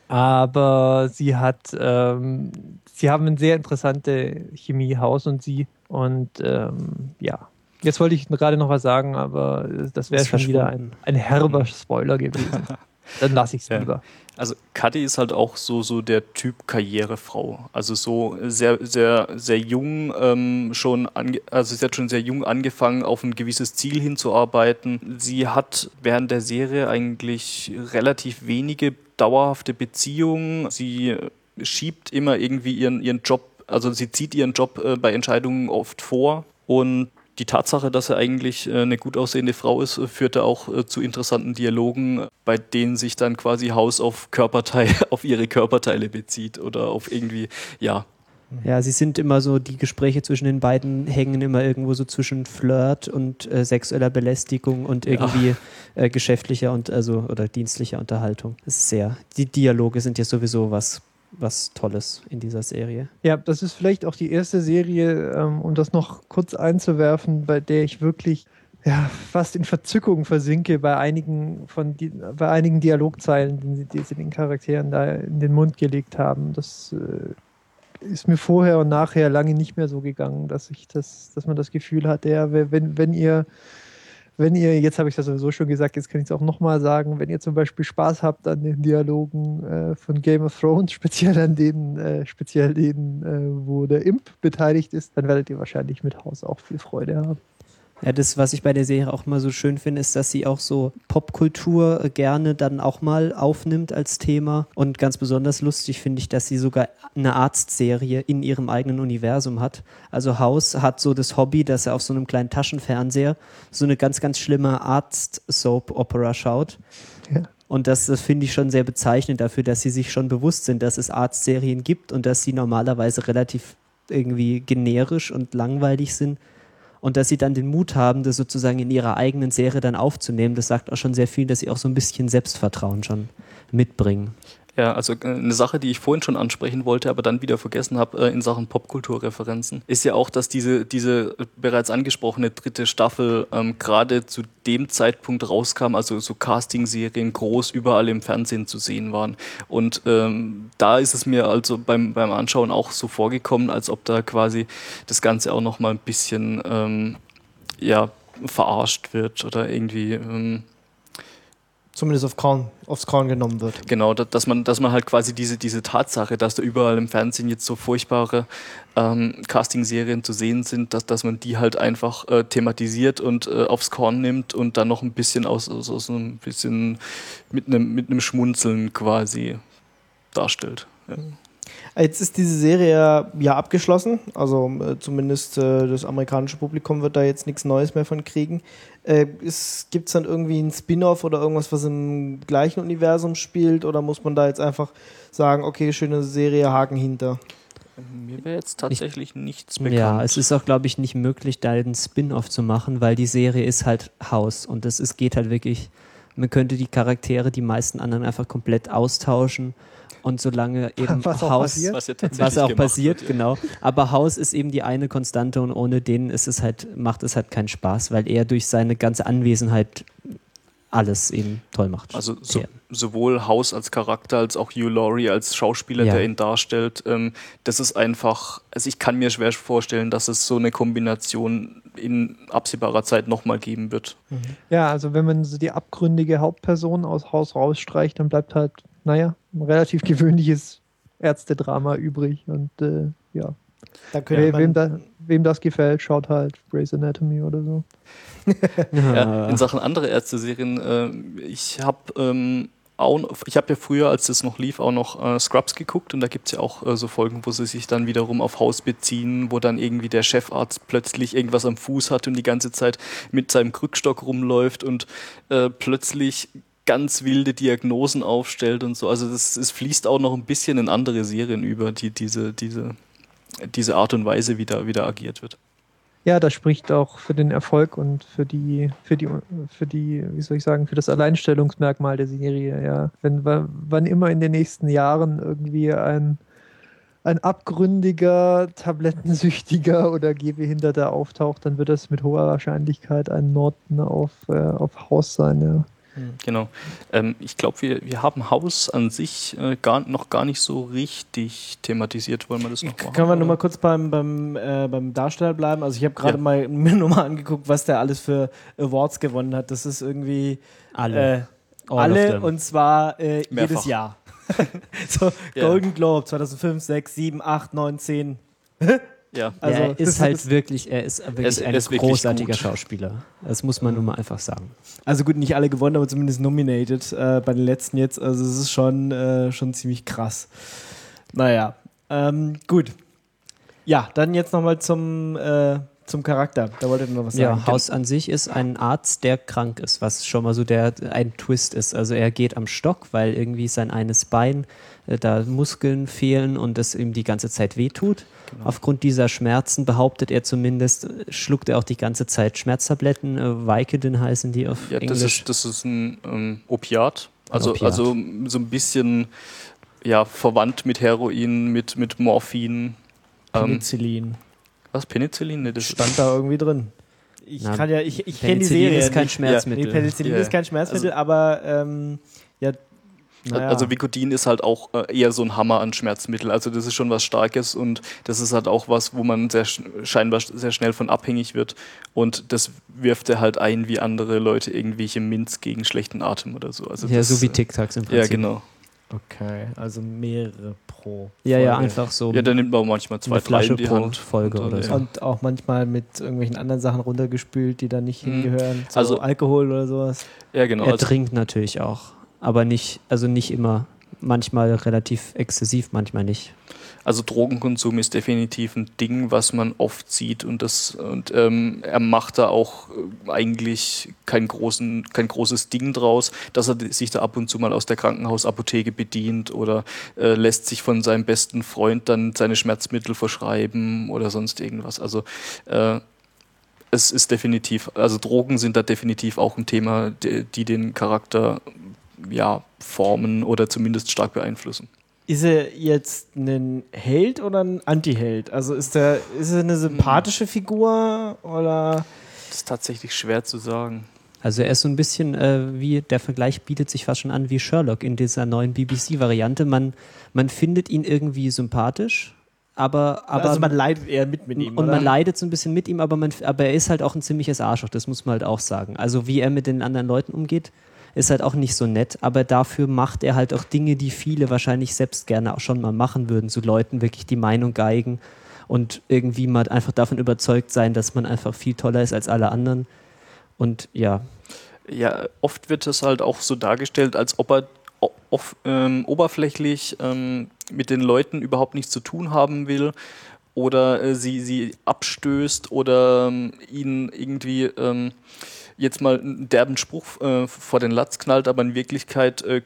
Speaker 4: Aber sie hat, ähm, sie haben ein sehr interessante Chemiehaus und sie und ähm, ja. Jetzt wollte ich gerade noch was sagen, aber das wäre schon wieder ein, ein herber Spoiler gewesen. Dann lasse ich es
Speaker 3: Ja.
Speaker 4: lieber.
Speaker 3: Also Cuddy ist halt auch so, so der Typ Karrierefrau. Also so sehr, sehr, sehr jung ähm, schon, also sie hat schon sehr jung angefangen, auf ein gewisses Ziel hinzuarbeiten. Sie hat während der Serie eigentlich relativ wenige dauerhafte Beziehungen. Sie schiebt immer irgendwie ihren, ihren Job, also sie zieht ihren Job äh, bei Entscheidungen oft vor und die Tatsache, dass er eigentlich äh, eine gut aussehende Frau ist, äh, führte auch äh, zu interessanten Dialogen, bei denen sich dann quasi Haus auf Körperteile, auf ihre Körperteile bezieht oder auf irgendwie, ja,
Speaker 1: Ja, sie sind immer so, die Gespräche zwischen den beiden hängen immer irgendwo so zwischen Flirt und äh, sexueller Belästigung und irgendwie äh, geschäftlicher und also oder dienstlicher Unterhaltung. Das ist sehr. Die Dialoge sind ja sowieso was, was Tolles in dieser Serie.
Speaker 4: Ja, das ist vielleicht auch die erste Serie, ähm, um das noch kurz einzuwerfen, bei der ich wirklich ja, fast in Verzückung versinke bei einigen von die, bei einigen Dialogzeilen, die, sie- die sie den Charakteren da in den Mund gelegt haben. Das äh, ist mir vorher und nachher lange nicht mehr so gegangen, dass ich das, dass man das Gefühl hatte, ja, wenn, wenn ihr wenn ihr, jetzt habe ich das sowieso schon gesagt, jetzt kann ich es auch nochmal sagen, wenn ihr zum Beispiel Spaß habt an den Dialogen äh, von Game of Thrones, speziell an denen, äh, speziell denen, äh, wo der Imp beteiligt ist, dann werdet ihr wahrscheinlich mit Haus auch viel Freude haben.
Speaker 1: Ja, das, was ich bei der Serie auch mal so schön finde, ist, dass sie auch so Popkultur äh, gerne dann auch mal aufnimmt als Thema. Und ganz besonders lustig finde ich, dass sie sogar eine Arztserie in ihrem eigenen Universum hat. Also House hat so das Hobby, dass er auf so einem kleinen Taschenfernseher so eine ganz, ganz schlimme Arzt-Soap-Opera schaut.
Speaker 4: Ja.
Speaker 1: Und das, das finde ich schon sehr bezeichnend dafür, dass sie sich schon bewusst sind, dass es Arztserien gibt und dass sie normalerweise relativ irgendwie generisch und langweilig sind. Und dass sie dann den Mut haben, das sozusagen in ihrer eigenen Serie dann aufzunehmen, das sagt auch schon sehr viel, dass sie auch so ein bisschen Selbstvertrauen schon mitbringen.
Speaker 3: Ja, also äh, eine Sache, die ich vorhin schon ansprechen wollte, aber dann wieder vergessen habe äh, in Sachen Popkulturreferenzen, ist ja auch, dass diese, diese bereits angesprochene dritte Staffel ähm, gerade zu dem Zeitpunkt rauskam, also so Casting-Serien groß überall im Fernsehen zu sehen waren. Und ähm, da ist es mir also beim, beim Anschauen auch so vorgekommen, als ob da quasi das Ganze auch noch mal ein bisschen ähm, ja, verarscht wird oder irgendwie ähm,
Speaker 2: Zumindest auf Korn, aufs Korn genommen wird.
Speaker 3: Genau, da- dass man, dass man halt quasi diese, diese Tatsache, dass da überall im Fernsehen jetzt so furchtbare ähm, Casting-Serien zu sehen sind, dass, dass man die halt einfach äh, thematisiert und äh, aufs Korn nimmt und dann noch ein bisschen aus, aus, aus ein bisschen mit einem mit einem Schmunzeln quasi darstellt. Ja.
Speaker 2: Jetzt ist diese Serie ja, abgeschlossen, also äh, zumindest äh, das amerikanische Publikum wird da jetzt nichts Neues mehr von kriegen. Äh, Gibt es dann irgendwie einen Spin-off oder irgendwas, was im gleichen Universum spielt oder muss man da jetzt einfach sagen, okay, schöne Serie, Haken hinter?
Speaker 3: Mir wäre jetzt tatsächlich nichts bekannt.
Speaker 1: Ja, es ist auch, glaube ich, nicht möglich, da einen Spin-off zu machen, weil die Serie ist halt Haus und es ist, geht halt wirklich Man könnte die Charaktere, die meisten anderen einfach komplett austauschen. Und solange eben
Speaker 4: Was auch
Speaker 1: Haus,
Speaker 4: passiert.
Speaker 3: Was ja tatsächlich
Speaker 1: was auch passiert,
Speaker 3: wird.
Speaker 1: genau. Aber Haus ist eben die eine Konstante und ohne den ist es halt, macht es halt keinen Spaß, weil er durch seine ganze Anwesenheit alles eben toll macht.
Speaker 3: Also so, sowohl House als Charakter als auch Hugh Laurie als Schauspieler,
Speaker 1: Ja.
Speaker 3: der ihn darstellt, ähm, das ist einfach, also ich kann mir schwer vorstellen, dass es so eine Kombination in absehbarer Zeit nochmal geben wird.
Speaker 4: Ja, also wenn man so die abgründige Hauptperson aus Haus rausstreicht, dann bleibt halt, naja, ein relativ gewöhnliches Ärztedrama übrig. Und äh, ja,
Speaker 2: Da
Speaker 4: We,
Speaker 2: man,
Speaker 4: wem, da, wem das gefällt, schaut halt Grey's Anatomy oder so.
Speaker 3: Ja, in Sachen andere Ärzte-Serien, äh, ich habe ähm, ich habe ja früher, als das noch lief, auch noch äh, Scrubs geguckt und da gibt es ja auch äh, so Folgen, wo sie sich dann wiederum auf Haus beziehen, wo dann irgendwie der Chefarzt plötzlich irgendwas am Fuß hat und die ganze Zeit mit seinem Krückstock rumläuft und äh, plötzlich ganz wilde Diagnosen aufstellt und so. Also das, es fließt auch noch ein bisschen in andere Serien über, die diese, diese, diese Art und Weise, wie da, wie da agiert wird.
Speaker 4: Ja, das spricht auch für den Erfolg und für die, für die, für die, wie soll ich sagen, für das Alleinstellungsmerkmal der Serie, ja. Wenn wa- wann immer in den nächsten Jahren irgendwie ein, ein abgründiger, tablettensüchtiger oder Gehbehinderter auftaucht, dann wird das mit hoher Wahrscheinlichkeit ein Norton auf, äh, auf Haus sein, ja.
Speaker 3: Genau. Ähm, ich glaube, wir, wir haben Haus an sich äh, gar, noch gar nicht so richtig thematisiert. Wollen wir das noch machen?
Speaker 2: Können wir nur mal kurz beim, beim, äh, beim Darsteller bleiben? Also ich habe gerade
Speaker 3: Ja.
Speaker 2: mal mir nur mal angeguckt, was der alles für Awards gewonnen hat. Das ist irgendwie
Speaker 1: alle.
Speaker 2: äh, alle und zwar äh, jedes. Jahr. so
Speaker 3: Ja.
Speaker 2: Golden Globe 2005, 6, 7, 8, 9, 10.
Speaker 3: Ja.
Speaker 2: Also,
Speaker 1: er
Speaker 2: das
Speaker 1: ist halt wirklich, er ist wirklich
Speaker 3: er
Speaker 1: ein
Speaker 3: ist wirklich
Speaker 1: großartiger
Speaker 3: gut.
Speaker 1: Schauspieler. Das muss man nun mal einfach sagen.
Speaker 2: Also gut, nicht alle gewonnen, aber zumindest nominated äh, bei den letzten jetzt. Also es ist schon, äh, schon ziemlich krass. Naja, ähm, gut. Ja, dann jetzt nochmal zum, äh, zum Charakter. Da wollte ich noch was sagen.
Speaker 1: Ja, Haus an sich ist ein Arzt, der krank ist, was schon mal so der ein Twist ist. Also er geht am Stock, weil irgendwie sein eines Bein äh, da Muskeln fehlen und es ihm die ganze Zeit wehtut.
Speaker 3: Genau.
Speaker 1: Aufgrund dieser Schmerzen behauptet er zumindest, schluckt er auch die ganze Zeit Schmerztabletten. Äh, Vicodin heißen die auf
Speaker 3: Ja, das
Speaker 1: Englisch.
Speaker 3: ist, das ist ein ähm, Opiat. Also,
Speaker 1: Opiat.
Speaker 3: also so ein bisschen ja, verwandt mit Heroin, mit, mit Morphin. Ähm,
Speaker 2: Penicillin.
Speaker 3: was? Penicillin? Nee, das
Speaker 2: Stand da irgendwie drin. Ich
Speaker 1: Na,
Speaker 2: kann ja, ich, ich kenne die
Speaker 1: Penicillin
Speaker 2: Serie.
Speaker 1: ist kein. Schmerzmittel.
Speaker 2: Nee, Penicillin
Speaker 3: Ja.
Speaker 2: ist kein Schmerzmittel, aber ähm, ja. Naja.
Speaker 3: Also Vicodin ist halt auch äh, eher so ein Hammer an Schmerzmittel. Also das ist schon was Starkes und das ist halt auch was, wo man sehr sch- scheinbar sehr schnell von abhängig wird. Und das wirft er halt ein, wie andere Leute irgendwelche Minz gegen schlechten Atem oder so. Also
Speaker 1: ja,
Speaker 3: das,
Speaker 1: so wie
Speaker 3: äh,
Speaker 1: Tic-Tacs im Prinzip.
Speaker 3: Ja, genau.
Speaker 2: Okay, also mehrere pro.
Speaker 1: Ja, ja,
Speaker 2: Folge.
Speaker 1: einfach so
Speaker 3: Ja, dann nimmt man manchmal zwei,
Speaker 1: eine
Speaker 3: drei
Speaker 1: Flasche
Speaker 3: in die
Speaker 1: pro
Speaker 3: Hand.
Speaker 1: Folge
Speaker 3: Und
Speaker 1: oder so.
Speaker 3: ja.
Speaker 2: Und auch manchmal mit irgendwelchen anderen Sachen runtergespült, die da nicht
Speaker 3: Mhm.
Speaker 2: hingehören. So
Speaker 3: Also-
Speaker 2: Alkohol oder sowas.
Speaker 3: Ja, genau.
Speaker 1: er
Speaker 3: Also,
Speaker 1: trinkt natürlich auch, aber nicht, also nicht immer. Manchmal relativ exzessiv, manchmal nicht.
Speaker 3: also Drogenkonsum ist definitiv ein Ding, was man oft sieht und das und ähm, er macht da auch äh, eigentlich kein, großen, kein großes Ding draus, dass er sich da ab und zu mal aus der Krankenhausapotheke bedient oder äh, lässt sich von seinem besten Freund dann seine Schmerzmittel verschreiben oder sonst irgendwas. Also äh, es ist definitiv, also Drogen sind da definitiv auch ein Thema, die, die den Charakter ja, formen oder zumindest stark beeinflussen.
Speaker 2: Ist er jetzt ein Held oder ein Anti-Held? Also ist er, ist er eine sympathische Figur oder?
Speaker 3: Das ist tatsächlich schwer zu sagen.
Speaker 1: Also er ist so ein bisschen äh, wie, der Vergleich bietet sich fast schon an wie Sherlock in dieser neuen BBC-Variante. Man, man findet ihn irgendwie sympathisch, aber, aber
Speaker 2: also man leidet eher mit mit ihm.
Speaker 1: und
Speaker 2: oder?
Speaker 1: man leidet so ein bisschen mit ihm, aber, man, aber er ist halt auch ein ziemliches Arschloch, das muss man halt auch sagen. Also wie er mit den anderen Leuten umgeht, ist halt auch nicht so nett, aber dafür macht er halt auch Dinge, die viele wahrscheinlich selbst gerne auch schon mal machen würden, zu Leuten wirklich die Meinung geigen und irgendwie mal einfach davon überzeugt sein, dass man einfach viel toller ist als alle anderen. Und ja,
Speaker 3: Ja, oft wird es halt auch so dargestellt, als ob er off, ähm, oberflächlich ähm, mit den Leuten überhaupt nichts zu tun haben will oder äh, sie, sie abstößt oder ähm, ihnen irgendwie ähm, jetzt mal einen derben Spruch äh, vor den Latz knallt, aber in Wirklichkeit äh,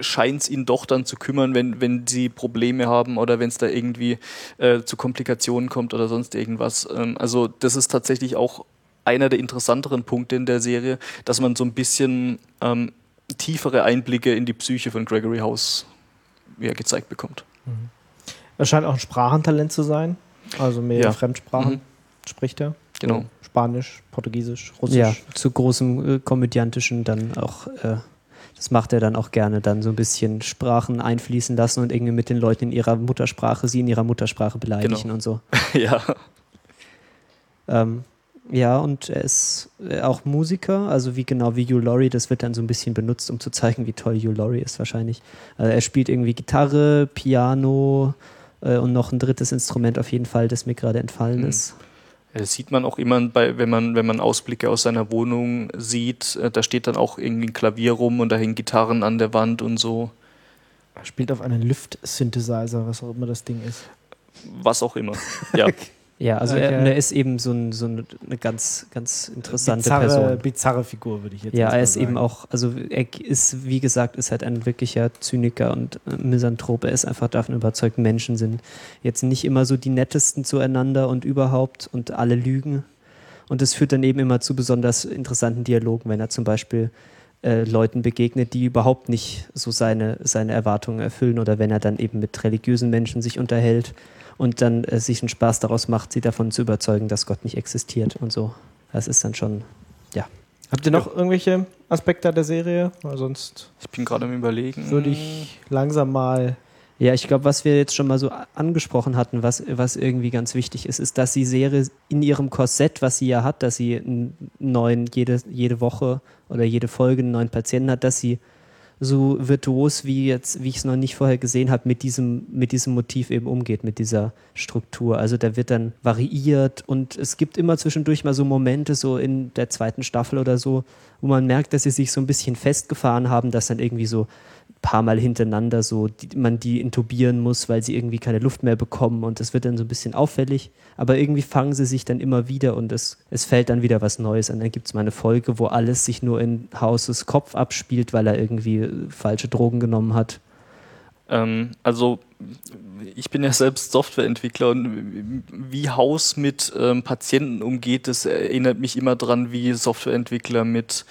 Speaker 3: scheint es ihn doch dann zu kümmern, wenn, wenn sie Probleme haben oder wenn es da irgendwie äh, zu Komplikationen kommt oder sonst irgendwas. Ähm, also das ist tatsächlich auch einer der interessanteren Punkte in der Serie, dass man so ein bisschen ähm, tiefere Einblicke in die Psyche von Gregory House ja, gezeigt bekommt.
Speaker 5: Er scheint auch ein Sprachentalent zu sein. Also mehr
Speaker 3: Ja.
Speaker 5: Fremdsprachen
Speaker 3: Mhm.
Speaker 5: spricht er.
Speaker 3: Genau.
Speaker 5: Spanisch, Portugiesisch, Russisch.
Speaker 1: Ja, zu großem äh, komödiantischen dann auch, äh, das macht er dann auch gerne, dann so ein bisschen Sprachen einfließen lassen und irgendwie mit den Leuten in ihrer Muttersprache, sie in ihrer Muttersprache beleidigen
Speaker 3: Genau.
Speaker 1: und so.
Speaker 3: ja.
Speaker 1: Ähm, ja, und er ist äh, auch Musiker, also wie genau wie Hugh Laurie, das wird dann so ein bisschen benutzt, um zu zeigen, wie toll Hugh Laurie ist wahrscheinlich. Also er spielt irgendwie Gitarre, Piano äh, und noch ein drittes Instrument auf jeden Fall, das mir gerade entfallen
Speaker 3: Mhm.
Speaker 1: ist.
Speaker 3: Das sieht man auch immer, bei, wenn, man, wenn man Ausblicke aus seiner Wohnung sieht. Äh, Da steht dann auch irgendwie ein Klavier rum und da hängen Gitarren an der Wand und so.
Speaker 5: Er spielt auf einen Lift-Synthesizer, was auch immer das Ding ist.
Speaker 3: Was auch immer. Ja.
Speaker 1: Ja, also er, und er ist eben so, ein, so eine, ganz, ganz interessante
Speaker 5: bizarre,
Speaker 1: Person.
Speaker 5: bizarre Figur, würde ich jetzt
Speaker 1: Ja,
Speaker 5: erst mal
Speaker 1: er ist
Speaker 5: sagen.
Speaker 1: eben auch, also er ist, wie gesagt, ist halt ein wirklicher Zyniker und äh, Misanthrop. Er ist einfach davon überzeugt, Menschen sind jetzt nicht immer so die nettesten zueinander und überhaupt und alle lügen. Und es führt dann eben immer zu besonders interessanten Dialogen, wenn er zum Beispiel äh, Leuten begegnet, die überhaupt nicht so seine, seine Erwartungen erfüllen oder wenn er dann eben mit religiösen Menschen sich unterhält und dann äh, sich einen Spaß daraus macht, sie davon zu überzeugen, dass Gott nicht existiert und so. Das ist dann schon, ja.
Speaker 5: Habt ihr noch irgendwelche Aspekte der Serie? Weil sonst
Speaker 3: Ich bin gerade am Überlegen.
Speaker 5: würde ich langsam mal.
Speaker 1: Ja, ich glaube, was wir jetzt schon mal so angesprochen hatten, was, was irgendwie ganz wichtig ist, ist, dass die Serie in ihrem Korsett, was sie ja hat, dass sie einen neuen, jede, jede Woche oder jede Folge einen neuen Patienten hat, dass sie so virtuos wie jetzt, wie ich es noch nicht vorher gesehen habe, mit diesem, mit diesem Motiv eben umgeht, mit dieser Struktur. Also da wird dann variiert und es gibt immer zwischendurch mal so Momente, so in der zweiten Staffel oder so, wo man merkt, dass sie sich so ein bisschen festgefahren haben, dass dann irgendwie so paar Mal hintereinander so die, man die intubieren muss, weil sie irgendwie keine Luft mehr bekommen und das wird dann so ein bisschen auffällig. Aber irgendwie fangen sie sich dann immer wieder und es, es fällt dann wieder was Neues an. Dann gibt es mal eine Folge, wo alles sich nur in Hauses Kopf abspielt, weil er irgendwie äh, falsche Drogen genommen hat.
Speaker 3: Ähm, also ich bin ja selbst Softwareentwickler und wie Haus mit ähm, Patienten umgeht, das erinnert mich immer dran, wie Softwareentwickler mit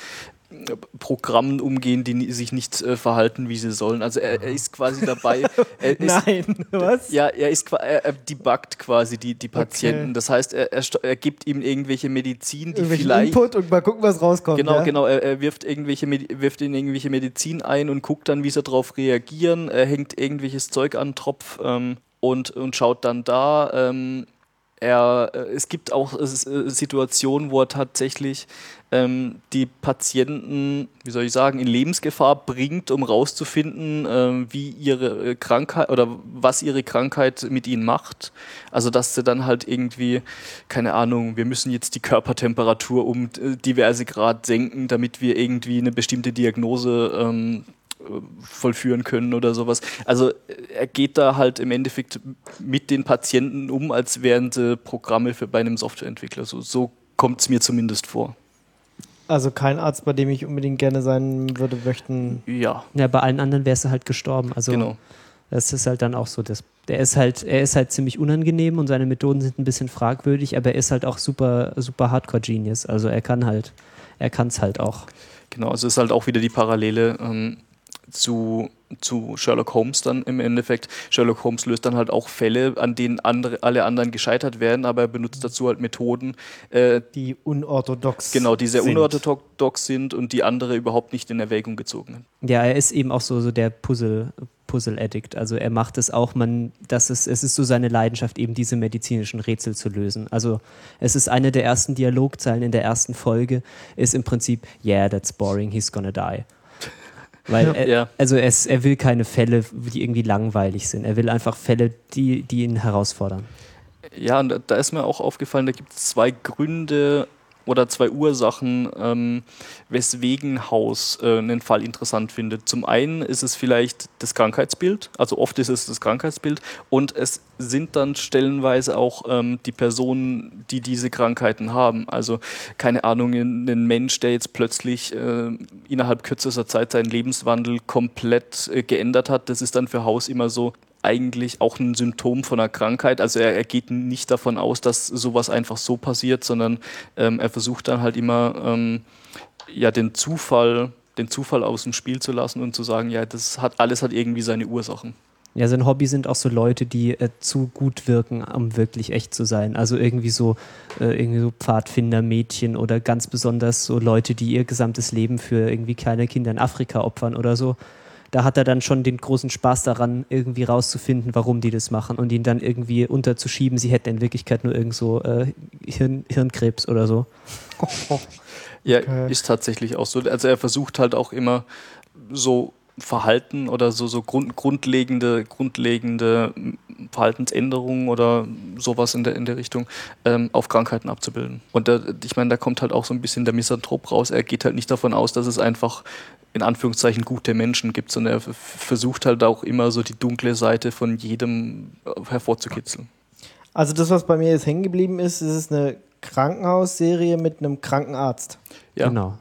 Speaker 3: Programmen umgehen, die sich nicht äh, verhalten, wie sie sollen. Also er, er ist quasi dabei. Er ist,
Speaker 5: Nein, was?
Speaker 3: Ja, er ist er, er debuggt quasi die, die Patienten.
Speaker 5: Okay.
Speaker 3: Das heißt, er, er, er gibt ihm irgendwelche Medizin, die
Speaker 5: Irgendwelchen
Speaker 3: vielleicht
Speaker 5: Input und mal gucken, was rauskommt.
Speaker 3: Genau,
Speaker 5: ja?
Speaker 3: genau. Er, er wirft irgendwelche wirft in irgendwelche Medizin ein und guckt dann, wie sie darauf reagieren. Er hängt irgendwelches Zeug an den Tropf ähm, und, und schaut dann da. Ähm, er, äh, es gibt auch äh, Situationen, wo er tatsächlich ähm, die Patienten, wie soll ich sagen, in Lebensgefahr bringt, um rauszufinden, ähm, wie ihre äh, Krankheit oder was ihre Krankheit mit ihnen macht. Also dass sie dann halt irgendwie, keine Ahnung, wir müssen jetzt die Körpertemperatur um äh, diverse Grad senken, damit wir irgendwie eine bestimmte Diagnose ähm, äh, vollführen können oder sowas. Also er geht da halt im Endeffekt mit den Patienten um, als wären sie Programme für bei einem Softwareentwickler. So, so kommt es mir zumindest vor.
Speaker 5: Also kein Arzt, bei dem ich unbedingt gerne sein würde, möchten.
Speaker 3: Ja,
Speaker 1: Ja, bei allen anderen wäre es halt gestorben. Also
Speaker 3: genau.
Speaker 1: Das ist halt dann auch so, dass der ist halt, er ist halt ziemlich unangenehm und seine Methoden sind ein bisschen fragwürdig, aber er ist halt auch super, super Hardcore-Genius. Also er kann halt, er kann es halt auch.
Speaker 3: Genau, also es ist halt auch wieder die Parallele ähm, zu, zu Sherlock Holmes dann im Endeffekt. Sherlock Holmes löst dann halt auch Fälle, an denen andere, alle anderen gescheitert werden, aber er benutzt dazu halt Methoden, äh,
Speaker 5: Die unorthodox.
Speaker 3: genau, die sehr
Speaker 5: sind.
Speaker 3: unorthodox sind und die andere überhaupt nicht in Erwägung gezogen haben.
Speaker 1: Ja, er ist eben auch so, so der Puzzle, Puzzle-Addict. Also er macht es auch, man, das ist, es ist so seine Leidenschaft, eben diese medizinischen Rätsel zu lösen. Also es ist eine der ersten Dialogzeilen in der ersten Folge, ist im Prinzip, yeah, that's boring, he's gonna die. Weil er,
Speaker 3: Ja.
Speaker 1: also es, er will keine Fälle, die irgendwie langweilig sind. Er will einfach Fälle, die, die ihn herausfordern.
Speaker 3: Ja, und da ist mir auch aufgefallen, da gibt es zwei Gründe oder zwei Ursachen, ähm, weswegen Haus äh, einen Fall interessant findet. Zum einen ist es vielleicht das Krankheitsbild, also oft ist es das Krankheitsbild und es sind dann stellenweise auch ähm, die Personen, die diese Krankheiten haben. Also keine Ahnung, ein Mensch, der jetzt plötzlich äh, innerhalb kürzester Zeit seinen Lebenswandel komplett äh, geändert hat, das ist dann für Haus immer so, eigentlich auch ein Symptom von einer Krankheit. Also er, er geht nicht davon aus, dass sowas einfach so passiert, sondern ähm, er versucht dann halt immer ähm, ja den Zufall, den Zufall aus dem Spiel zu lassen und zu sagen, ja, das hat alles hat irgendwie seine Ursachen.
Speaker 1: Ja, sein Hobby sind auch so Leute, die äh, zu gut wirken, um wirklich echt zu sein. Also irgendwie so, äh, irgendwie so Pfadfindermädchen oder ganz besonders so Leute, die ihr gesamtes Leben für irgendwie kleine Kinder in Afrika opfern oder so. Da hat er dann schon den großen Spaß daran, irgendwie rauszufinden, warum die das machen und ihn dann irgendwie unterzuschieben, sie hätten in Wirklichkeit nur irgend so äh, Hirn, Hirnkrebs oder so.
Speaker 3: Ja, okay. ist tatsächlich auch so. Also er versucht halt auch immer so Verhalten oder so, so grund, grundlegende, grundlegende Verhaltensänderungen oder sowas in der, in der Richtung ähm, auf Krankheiten abzubilden. Und da, ich meine, da kommt halt auch so ein bisschen der Misanthrop raus. Er geht halt nicht davon aus, dass es einfach in Anführungszeichen gute Menschen gibt, sondern er versucht halt auch immer so die dunkle Seite von jedem äh, hervorzukitzeln.
Speaker 5: Also das, was bei mir jetzt hängen geblieben ist, ist es eine Krankenhausserie mit einem Krankenarzt.
Speaker 1: Ja. Genau.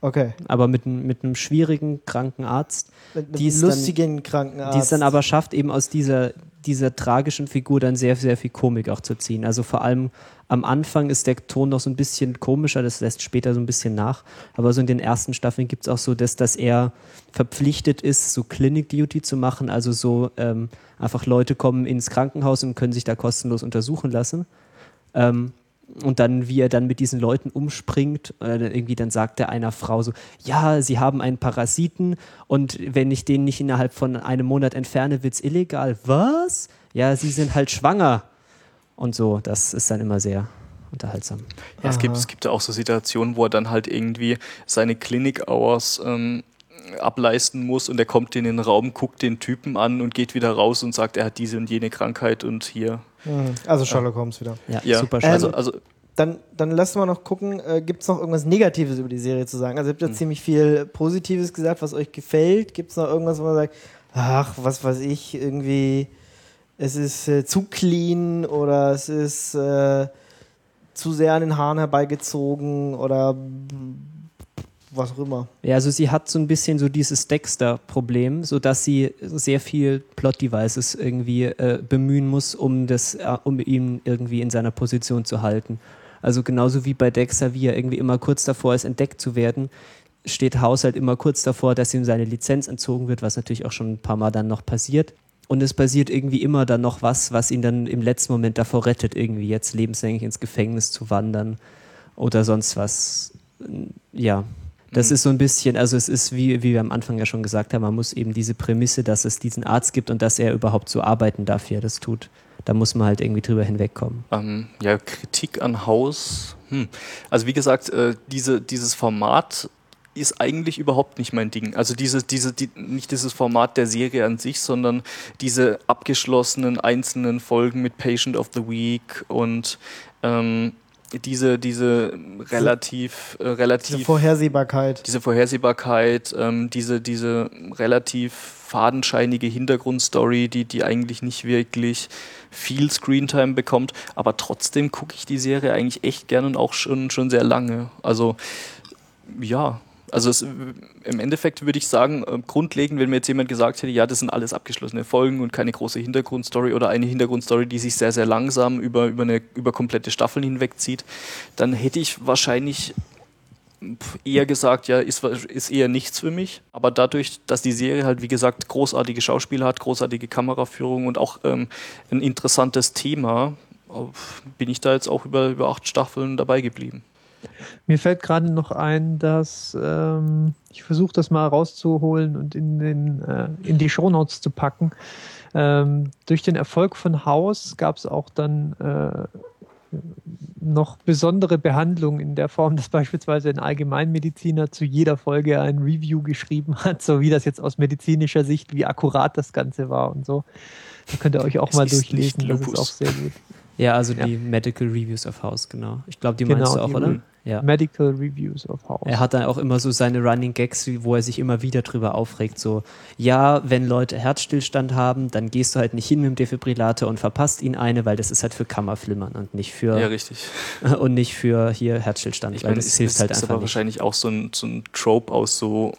Speaker 5: Okay.
Speaker 1: Aber mit, mit einem schwierigen Krankenarzt.
Speaker 5: Mit einem lustigen dann, Krankenarzt.
Speaker 1: Die es dann aber schafft, eben aus dieser, dieser tragischen Figur dann sehr, sehr viel Komik auch zu ziehen. Also vor allem am Anfang ist der Ton noch so ein bisschen komischer, das lässt später so ein bisschen nach. Aber so in den ersten Staffeln gibt es auch so, dass, dass er verpflichtet ist, so Clinic Duty zu machen. Also so ähm, einfach Leute kommen ins Krankenhaus und können sich da kostenlos untersuchen lassen. Ähm, und dann, wie er dann mit diesen Leuten umspringt, äh, irgendwie dann sagt er einer Frau so, ja, sie haben einen Parasiten und wenn ich den nicht innerhalb von einem Monat entferne, wird es illegal. Was? Ja, sie sind halt schwanger. Und so, das ist dann immer sehr unterhaltsam.
Speaker 3: Ja, es gibt, es gibt ja auch so Situationen, wo er dann halt irgendwie seine Clinic-Hours ähm, ableisten muss und er kommt in den Raum, guckt den Typen an und geht wieder raus und sagt, er hat diese und jene Krankheit und hier
Speaker 5: Mhm. Also Sherlock Holmes wieder.
Speaker 1: Ja, ja. super schön.
Speaker 5: Also, also dann, dann lassen wir noch gucken, äh, gibt es noch irgendwas Negatives über die Serie zu sagen? Also ihr habt ja mhm. ziemlich viel Positives gesagt, was euch gefällt. Gibt es noch irgendwas, wo man sagt, ach, was weiß ich, irgendwie, es ist äh, zu clean oder es ist äh, zu sehr an den Haaren herbeigezogen oder was auch immer.
Speaker 1: Ja, also sie hat so ein bisschen so dieses Dexter-Problem, sodass sie sehr viel Plot-Devices irgendwie äh, bemühen muss, um, das, äh, um ihn irgendwie in seiner Position zu halten. Also genauso wie bei Dexter, wie er irgendwie immer kurz davor ist, entdeckt zu werden, steht Haus halt immer kurz davor, dass ihm seine Lizenz entzogen wird, was natürlich auch schon ein paar Mal dann noch passiert. Und es passiert irgendwie immer dann noch was, was ihn dann im letzten Moment davor rettet, irgendwie jetzt lebenslänglich ins Gefängnis zu wandern oder sonst was. Ja, das mhm. ist so ein bisschen, also es ist, wie, wie wir am Anfang ja schon gesagt haben, man muss eben diese Prämisse, dass es diesen Arzt gibt und dass er überhaupt so arbeiten darf, wie er das tut. Da muss man halt irgendwie drüber hinwegkommen.
Speaker 3: Ähm, ja, Kritik an Haus. Hm. Also wie gesagt, äh, diese, dieses Format ist eigentlich überhaupt nicht mein Ding. Also diese, diese, die, nicht dieses Format der Serie an sich, sondern diese abgeschlossenen einzelnen Folgen mit Patient of the Week und ähm, diese, diese relativ, äh, relativ.
Speaker 5: Diese Vorhersehbarkeit.
Speaker 3: Diese Vorhersehbarkeit, ähm, diese, diese relativ fadenscheinige Hintergrundstory, die, die eigentlich nicht wirklich viel Screentime bekommt, aber trotzdem gucke ich die Serie eigentlich echt gern und auch schon, schon sehr lange. Also, ja, also es, im Endeffekt würde ich sagen, äh, grundlegend, wenn mir jetzt jemand gesagt hätte, ja, das sind alles abgeschlossene Folgen und keine große Hintergrundstory oder eine Hintergrundstory, die sich sehr, sehr langsam über, über, eine, über komplette Staffeln hinwegzieht, dann hätte ich wahrscheinlich eher gesagt, ja, ist, ist eher nichts für mich. Aber dadurch, dass die Serie halt, wie gesagt, großartige Schauspieler hat, großartige Kameraführung und auch ähm, ein interessantes Thema, bin ich da jetzt auch über, über acht Staffeln dabei geblieben.
Speaker 4: Mir fällt gerade noch ein, dass ähm, ich versuche das mal rauszuholen und in, den, äh, in die Shownotes zu packen. Ähm, durch den Erfolg von Haus gab es auch dann äh, noch besondere Behandlung in der Form, dass beispielsweise ein Allgemeinmediziner zu jeder Folge ein Review geschrieben hat, so wie das jetzt aus medizinischer Sicht, wie akkurat das Ganze war und so. Da könnt ihr euch auch es mal durchlesen, das ist auch sehr gut.
Speaker 1: Ja, also ja. die Medical Reviews of House, genau. Ich glaube, die genau, meinst du auch, oder?
Speaker 4: Ja. Medical Reviews of House.
Speaker 1: Er hat dann auch immer so seine Running Gags, wo er sich immer wieder drüber aufregt. So, ja, wenn Leute Herzstillstand haben, dann gehst du halt nicht hin mit dem Defibrillator und verpasst ihn eine, weil das ist halt für Kammerflimmern und nicht für.
Speaker 3: Ja, richtig.
Speaker 1: Und nicht für hier Herzstillstand,
Speaker 3: ich weil meine, das hilft halt ist einfach. Das ist aber nicht. wahrscheinlich auch so ein, so ein Trope aus so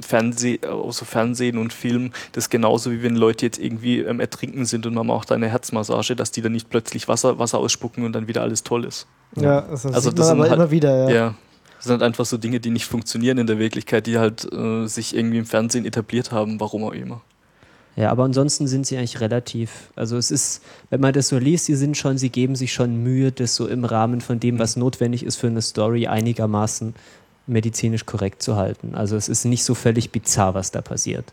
Speaker 3: Fernseh, außer Fernsehen und Film, das ist genauso wie wenn Leute jetzt irgendwie ähm, ertrinken sind und man macht eine Herzmassage, dass die dann nicht plötzlich Wasser, Wasser ausspucken und dann wieder alles toll ist.
Speaker 2: Ja, das,
Speaker 3: Also
Speaker 2: sieht
Speaker 3: das
Speaker 2: man
Speaker 3: sind
Speaker 2: aber
Speaker 3: halt-
Speaker 2: immer wieder. Ja.
Speaker 3: Ja. Das sind halt einfach so Dinge, die nicht funktionieren in der Wirklichkeit, die halt äh, sich irgendwie im Fernsehen etabliert haben, warum auch immer.
Speaker 1: Ja, aber ansonsten sind sie eigentlich relativ, also es ist, wenn man das so liest, sie sind schon, sie geben sich schon Mühe, das so im Rahmen von dem, was notwendig ist für eine Story, einigermaßen medizinisch korrekt zu halten. Also es ist nicht so völlig bizarr, was da passiert.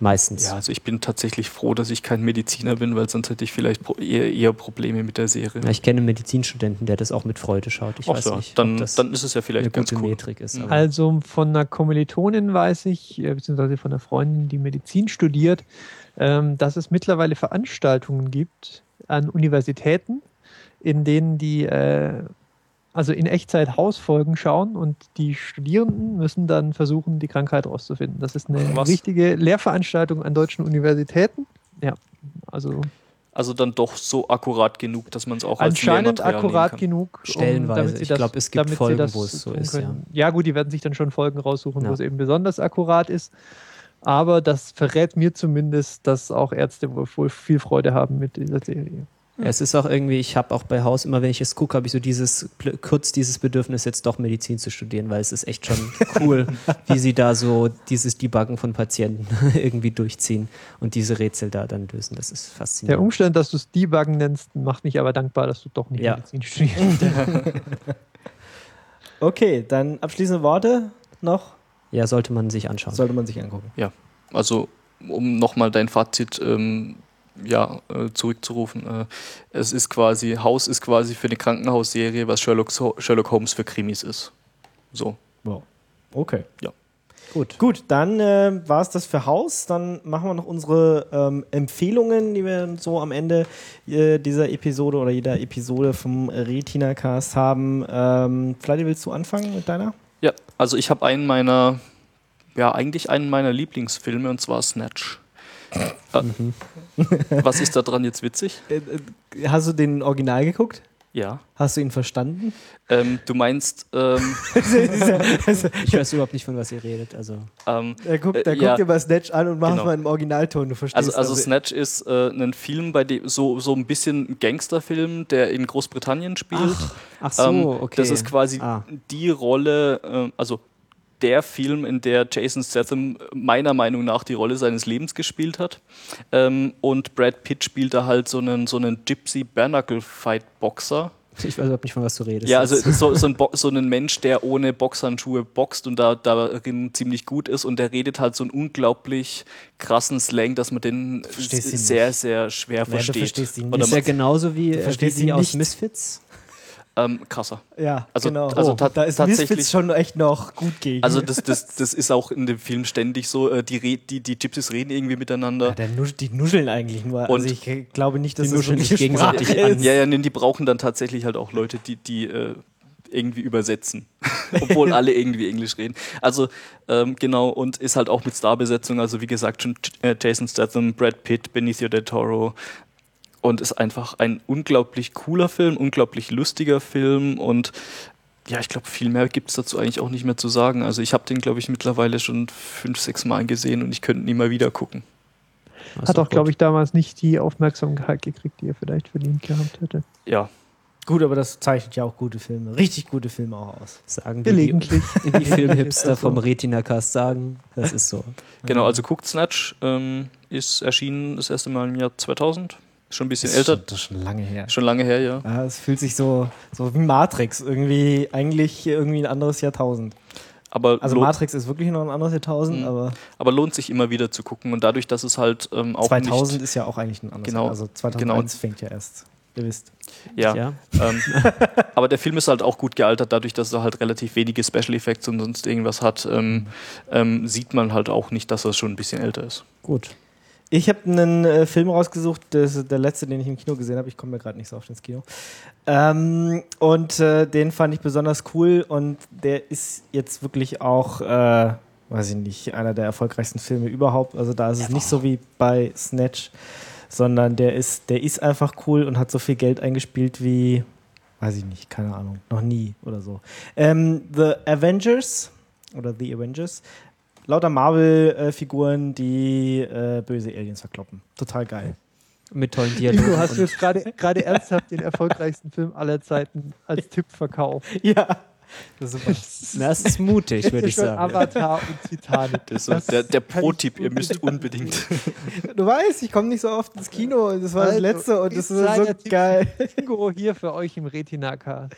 Speaker 1: Meistens.
Speaker 3: Ja, also ich bin tatsächlich froh, dass ich kein Mediziner bin, weil sonst hätte ich vielleicht eher, eher Probleme mit der Serie.
Speaker 1: Ja, ich kenne einen Medizinstudenten, der das auch mit Freude schaut. Ich
Speaker 3: Ach
Speaker 1: weiß
Speaker 3: so,
Speaker 1: nicht,
Speaker 3: dann,
Speaker 1: ob das
Speaker 3: dann ist es ja
Speaker 1: eine
Speaker 3: vielleicht ganz
Speaker 1: gute
Speaker 3: cool.
Speaker 1: Metrik ist.
Speaker 3: Mhm.
Speaker 1: aber-
Speaker 4: Also von einer Kommilitonin weiß ich, äh, beziehungsweise von einer Freundin, die Medizin studiert, ähm, dass es mittlerweile Veranstaltungen gibt an Universitäten, in denen die äh, also in Echtzeit Hausfolgen schauen und die Studierenden müssen dann versuchen, die Krankheit rauszufinden. Das ist eine
Speaker 3: Was?
Speaker 4: richtige Lehrveranstaltung an deutschen Universitäten. Ja, also
Speaker 3: Also dann doch so akkurat genug, dass man es auch als
Speaker 4: anscheinend akkurat
Speaker 3: kann.
Speaker 4: genug.
Speaker 1: Stellenweise.
Speaker 4: damit sie
Speaker 1: Ich
Speaker 4: das-
Speaker 1: glaub, es gibt
Speaker 4: damit sie
Speaker 1: Folgen,
Speaker 4: das
Speaker 1: wo es so ist,
Speaker 4: können. Ja. gut, die werden sich dann schon Folgen raussuchen,
Speaker 1: Ja.
Speaker 4: wo es eben besonders akkurat ist. Aber das verrät mir zumindest, dass auch Ärzte wohl wohl viel Freude haben mit dieser Serie.
Speaker 1: Ja, es ist auch irgendwie, ich habe auch bei Haus, immer wenn ich es gucke, habe ich so dieses, kurz dieses Bedürfnis, jetzt doch Medizin zu studieren, weil es ist echt schon cool, wie sie da so dieses Debuggen von Patienten irgendwie durchziehen und diese Rätsel da dann lösen. Das ist
Speaker 4: Der
Speaker 1: faszinierend.
Speaker 4: Umstand, dass du es Debuggen nennst, macht mich aber dankbar, dass du doch nicht
Speaker 1: Ja.
Speaker 4: Medizin studierst.
Speaker 2: Okay, dann abschließende Worte noch.
Speaker 1: Ja, sollte man sich anschauen.
Speaker 2: Sollte man sich angucken.
Speaker 3: Also, um nochmal dein Fazit ähm, ja, äh, zurückzurufen. Äh, es ist quasi, Haus ist quasi für eine Krankenhausserie, was Sherlock, Sherlock Holmes für Krimis ist. So.
Speaker 2: Okay.
Speaker 3: Ja.
Speaker 2: Gut. Gut, dann äh, war es das für Haus. Dann machen wir noch unsere ähm, Empfehlungen, die wir so am Ende äh, dieser Episode oder jeder Episode vom Retina Cast haben. Ähm, Vladi, willst du anfangen mit deiner?
Speaker 3: Ja, also ich habe einen meiner, ja, eigentlich einen meiner Lieblingsfilme und zwar Snatch. Äh, Was ist da dran jetzt witzig?
Speaker 2: Äh, äh, hast du den Original geguckt?
Speaker 3: Ja.
Speaker 2: Hast du ihn verstanden?
Speaker 3: Ähm, du meinst, ähm,
Speaker 1: Ich weiß überhaupt nicht, von was ihr redet. Also,
Speaker 3: ähm,
Speaker 2: Er guckt,
Speaker 3: Äh,
Speaker 2: der
Speaker 3: ja.
Speaker 2: guckt dir mal Snatch an und macht
Speaker 3: Genau.
Speaker 2: mal im Originalton. Du verstehst
Speaker 3: also, also Snatch ist äh, ein Film, bei dem so, so ein bisschen ein Gangsterfilm, der in Großbritannien spielt.
Speaker 1: ach so,
Speaker 3: Ähm,
Speaker 1: okay.
Speaker 3: Das ist quasi
Speaker 1: Ah.
Speaker 3: die Rolle, äh, also der Film, in der Jason Statham meiner Meinung nach die Rolle seines Lebens gespielt hat. Ähm, und Brad Pitt spielt da halt so einen, so einen Gypsy Barnacle Fight Boxer.
Speaker 1: Ich weiß überhaupt nicht, von was du redest.
Speaker 3: Ja, also so, so, ein so einen Mensch, der ohne Boxhandschuhe boxt und da darin ziemlich gut ist und der redet halt so einen unglaublich krassen Slang, dass man den sehr,
Speaker 2: nicht.
Speaker 3: sehr schwer
Speaker 2: du
Speaker 3: versteht.
Speaker 2: verstehst ihn
Speaker 3: Oder
Speaker 1: ist ja genauso wie, äh, wie
Speaker 2: ihn
Speaker 1: aus
Speaker 2: nicht.
Speaker 1: Misfits.
Speaker 3: Ähm, krasser.
Speaker 2: Ja,
Speaker 3: Also-
Speaker 2: genau.
Speaker 3: also
Speaker 2: oh, da ist
Speaker 3: tatsächlich-
Speaker 2: schon echt noch gut gegen.
Speaker 3: Also das, das, das ist auch in dem Film ständig so, äh, die, die, die Gypsies reden irgendwie miteinander.
Speaker 2: ja, der nusch die nuscheln eigentlich nur.
Speaker 3: Und-
Speaker 2: also ich glaube nicht, dass
Speaker 1: Die nuscheln sich gegenseitig
Speaker 2: Sprache
Speaker 1: an.
Speaker 3: Ja, ja, nee, die brauchen dann tatsächlich halt auch Leute, die, die äh, irgendwie übersetzen. Obwohl alle irgendwie Englisch reden. Also, ähm, genau, und ist halt auch mit Starbesetzung, also wie gesagt, schon äh, Jason Statham, Brad Pitt, Benicio del Toro. Und ist einfach ein unglaublich cooler Film, unglaublich lustiger Film und ja, ich glaube, viel mehr gibt es dazu eigentlich auch nicht mehr zu sagen. Also ich habe den, glaube ich, mittlerweile schon fünf, sechs Mal gesehen und ich könnte ihn immer wieder gucken.
Speaker 4: Hat auch, glaube ich, damals nicht die Aufmerksamkeit gekriegt, die er vielleicht verdient gehabt hätte.
Speaker 3: Ja,
Speaker 2: Gut, aber das zeichnet ja auch gute Filme, richtig gute Filme auch aus.
Speaker 1: Sagen die,
Speaker 4: Gelegentlich.
Speaker 1: die, die Filmhipster vom Retina-Cast sagen. Das ist so.
Speaker 3: Genau, also guckt Snatch, ähm, ist erschienen das erste Mal im Jahr 2000. Schon ein bisschen
Speaker 2: ist
Speaker 3: älter,
Speaker 2: Schon, das ist schon lange her.
Speaker 3: schon lange her, ja.
Speaker 2: Ja, es fühlt sich so, so wie Matrix, irgendwie eigentlich irgendwie ein anderes Jahrtausend.
Speaker 3: Aber,
Speaker 2: Also Matrix ist wirklich noch ein anderes Jahrtausend,
Speaker 3: Mhm.
Speaker 2: aber
Speaker 3: aber lohnt sich immer wieder zu gucken. Und dadurch, dass es halt ähm, auch
Speaker 2: 2000
Speaker 3: nicht,
Speaker 2: ist ja auch eigentlich ein anderes
Speaker 3: Genau,
Speaker 2: Jahr. Also 2001 fängt ja erst. Ihr wisst.
Speaker 3: ja,
Speaker 1: Ja.
Speaker 3: Ähm, aber der Film ist halt auch gut gealtert, dadurch, dass er halt relativ wenige Special Effects und sonst irgendwas hat, ähm, ähm, sieht man halt auch nicht, dass er schon ein bisschen älter ist.
Speaker 1: Gut.
Speaker 2: Ich habe einen äh, Film rausgesucht, das ist der letzte, den ich im Kino gesehen habe. Ich komme mir gerade nicht so oft ins Kino. Ähm, und äh, den fand ich besonders cool und der ist jetzt wirklich auch, äh, weiß ich nicht, einer der erfolgreichsten Filme überhaupt. Also da ist es nicht so wie bei Snatch, sondern der ist, der ist einfach cool und hat so viel Geld eingespielt wie, weiß ich nicht, keine Ahnung, noch nie oder so. Ähm, The Avengers oder The Avengers. Lauter Marvel-Figuren, die äh, böse Aliens verkloppen. Total geil.
Speaker 1: Mit tollen Dialogen.
Speaker 4: hast du jetzt gerade ernsthaft den erfolgreichsten Film aller Zeiten als Tipp verkauft?
Speaker 2: Ja.
Speaker 1: Das ist, super. Na, das ist mutig, würde ich sagen.
Speaker 4: Avatar und Titanic.
Speaker 3: Das ist so der, der Pro-Tipp, ihr müsst unbedingt.
Speaker 2: Du weißt, ich komme nicht so oft ins Kino und das war das
Speaker 4: Also,
Speaker 2: letzte und das ist so
Speaker 4: Tipp.
Speaker 2: geil.
Speaker 4: Ingo hier für euch im Retina-Cast.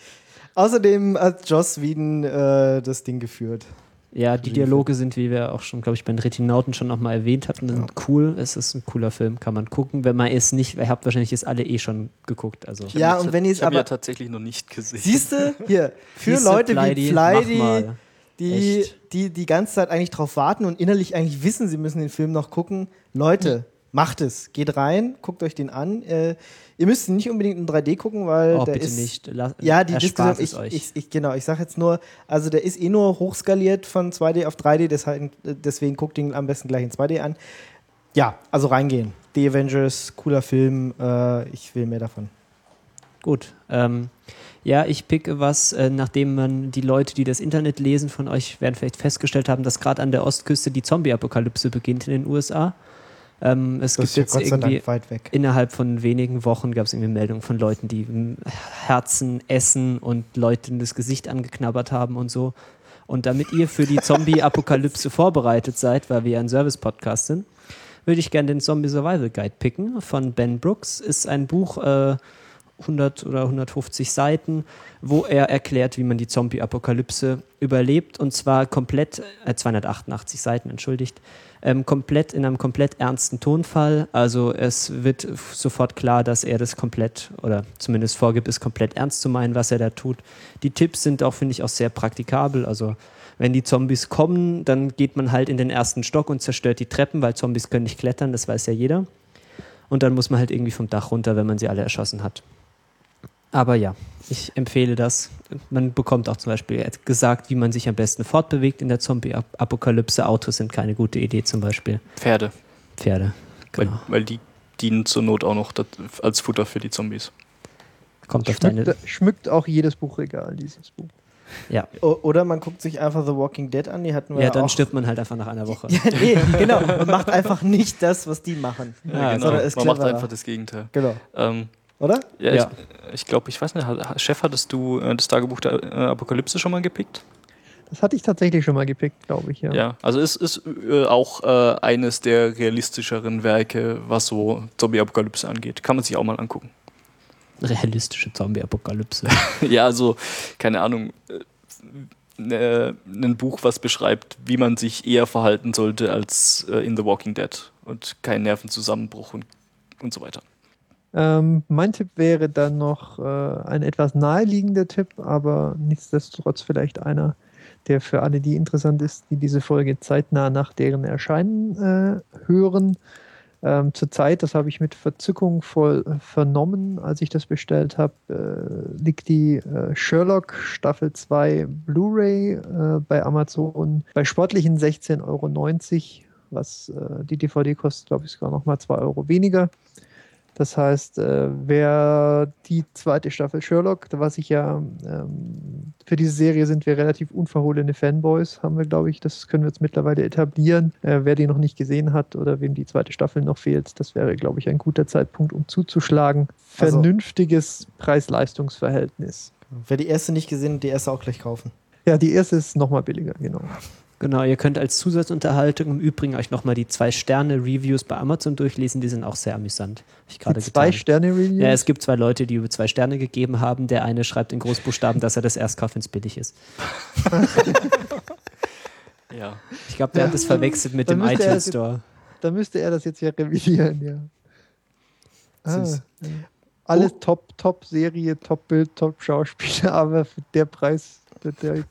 Speaker 2: Außerdem hat Joss Whedon äh, das Ding geführt.
Speaker 1: Ja, die Dialoge sind, wie wir auch schon, glaube ich, bei den Retinauten schon nochmal erwähnt hatten, sind cool. Es ist ein cooler Film, kann man gucken. Wenn man es nicht, ihr habt wahrscheinlich es alle eh schon geguckt. Also.
Speaker 2: Ja, und wenn ihr es
Speaker 3: ich habe ja
Speaker 2: aber.
Speaker 3: tatsächlich noch nicht gesehen.
Speaker 2: Siehst du, hier, für
Speaker 1: Siehste,
Speaker 2: Leute wie
Speaker 1: mal.
Speaker 2: die,
Speaker 1: Echt.
Speaker 2: die die ganze Zeit eigentlich drauf warten und innerlich eigentlich wissen, sie müssen den Film noch gucken. Leute, macht es. Geht rein, guckt euch den an. Äh, ihr müsst ihn nicht unbedingt in 3D gucken, weil
Speaker 1: Oh,
Speaker 2: der
Speaker 1: bitte
Speaker 2: ist.
Speaker 1: nicht. Lass,
Speaker 2: Ja, die Diskussion, ich,
Speaker 1: euch.
Speaker 2: ich, ich, genau, ich sage jetzt nur, also der ist eh nur hochskaliert von 2D auf 3D, deshalb, deswegen guckt ihn am besten gleich in 2D an. Ja, also reingehen. The Avengers, cooler Film, äh, ich will mehr davon.
Speaker 1: Gut. Ähm, ja, ich picke was, äh, nachdem man die Leute, die das Internet lesen, von euch werden vielleicht festgestellt haben, dass gerade an der Ostküste die Zombie-Apokalypse beginnt in den USA. Ähm, es
Speaker 2: Das
Speaker 1: gibt jetzt
Speaker 2: Gott sei
Speaker 1: irgendwie
Speaker 2: Dank weit weg.
Speaker 1: innerhalb von wenigen Wochen gab es irgendwie Meldungen von Leuten, die mm, Herzen essen und Leuten das Gesicht angeknabbert haben und so. Und damit ihr für die Zombie-Apokalypse vorbereitet seid, weil wir ja ein Service-Podcast sind, würde ich gerne den Zombie Survival Guide picken von Ben Brooks. Ist ein Buch, äh, 100 oder 150 Seiten, wo er erklärt, wie man die Zombie-Apokalypse überlebt und zwar komplett, äh, 288 Seiten, entschuldigt, ähm, komplett in einem komplett ernsten Tonfall. Also es wird sofort klar, dass er das komplett oder zumindest vorgibt, es komplett ernst zu meinen, was er da tut. Die Tipps sind auch, finde ich, auch sehr praktikabel. Also wenn die Zombies kommen, dann geht man halt in den ersten Stock und zerstört die Treppen, weil Zombies können nicht klettern, das weiß ja jeder. Und dann muss man halt irgendwie vom Dach runter, wenn man sie alle erschossen hat. Aber ja, ich empfehle das. Man bekommt auch zum Beispiel gesagt, wie man sich am besten fortbewegt in der Zombie-Apokalypse. Autos sind keine gute Idee zum Beispiel.
Speaker 3: Pferde.
Speaker 1: Pferde.
Speaker 3: Weil,
Speaker 1: Genau.
Speaker 3: weil die dienen zur Not auch noch als Futter für die Zombies.
Speaker 1: Kommt auf deine.
Speaker 4: Schmückt, schmückt auch jedes Buchregal, dieses Buch.
Speaker 1: Ja,
Speaker 2: O oder man guckt sich einfach The Walking Dead an, die hatten wir
Speaker 1: ja
Speaker 2: ja,
Speaker 1: dann
Speaker 2: auch.
Speaker 1: stirbt man halt einfach nach einer Woche.
Speaker 2: Ja, nee, genau. Man macht einfach nicht das, was die machen.
Speaker 1: Ja,
Speaker 3: genau.
Speaker 2: sondern ist
Speaker 3: Man macht einfach das Gegenteil.
Speaker 2: Genau.
Speaker 3: Ähm,
Speaker 2: Oder?
Speaker 3: ja,
Speaker 1: Ja.
Speaker 3: ich, ich glaube, ich weiß nicht, Chef, hattest du äh, das Tagebuch der äh, Apokalypse schon mal gepickt?
Speaker 4: Das hatte ich tatsächlich schon mal gepickt, glaube ich, ja.
Speaker 3: Ja, also es ist äh, auch äh, eines der realistischeren Werke, was so Zombie-Apokalypse angeht. Kann man sich auch mal angucken.
Speaker 1: Realistische Zombie-Apokalypse.
Speaker 3: ja, also, keine Ahnung, äh, ne, ein Buch, was beschreibt, wie man sich eher verhalten sollte als äh, in The Walking Dead und kein Nervenzusammenbruch und, und so weiter.
Speaker 4: Ähm, mein Tipp wäre dann noch äh, ein etwas naheliegender Tipp, aber nichtsdestotrotz vielleicht einer, der für alle, die interessant ist, die diese Folge zeitnah nach deren Erscheinen äh, hören. Ähm, Zurzeit, das habe ich mit Verzückung voll äh, vernommen, als ich das bestellt habe, äh, liegt die äh, Sherlock Staffel 2 Blu-ray äh, bei Amazon bei sportlichen 16,90 Euro, was äh, die DVD kostet, glaube ich, sogar nochmal 2 Euro weniger. Das heißt, äh, wer die zweite Staffel Sherlock, da was ich ja, ähm, für diese Serie sind wir relativ unverhohlene Fanboys, haben wir, glaube ich, das können wir jetzt mittlerweile etablieren. Äh, wer die noch nicht gesehen hat oder wem die zweite Staffel noch fehlt, das wäre, glaube ich, ein guter Zeitpunkt, um zuzuschlagen.
Speaker 2: Also-
Speaker 4: Vernünftiges Preis-Leistungs-Verhältnis.
Speaker 2: Wer die erste nicht gesehen hat, die erste auch gleich kaufen.
Speaker 4: Ja, die erste ist nochmal billiger, genau.
Speaker 1: Genau, ihr könnt als Zusatzunterhaltung im Übrigen euch nochmal die Zwei-Sterne-Reviews bei Amazon durchlesen, die sind auch sehr amüsant. Ich gerade
Speaker 4: Die zwei
Speaker 1: getan.
Speaker 4: Sterne-Reviews.
Speaker 1: Ja, es gibt zwei Leute, die über zwei Sterne gegeben haben. Der eine schreibt in Großbuchstaben, dass er das erst kauft, wenn es billig ist.
Speaker 3: Ja.
Speaker 1: Ich glaube, der
Speaker 4: Ja.
Speaker 1: hat das verwechselt mit dem iTunes Store.
Speaker 4: Da müsste er das jetzt ja revidieren, ja. Ah, ja. Alles top, top Serie, top Bild, top Schauspieler, aber für der Preis, der,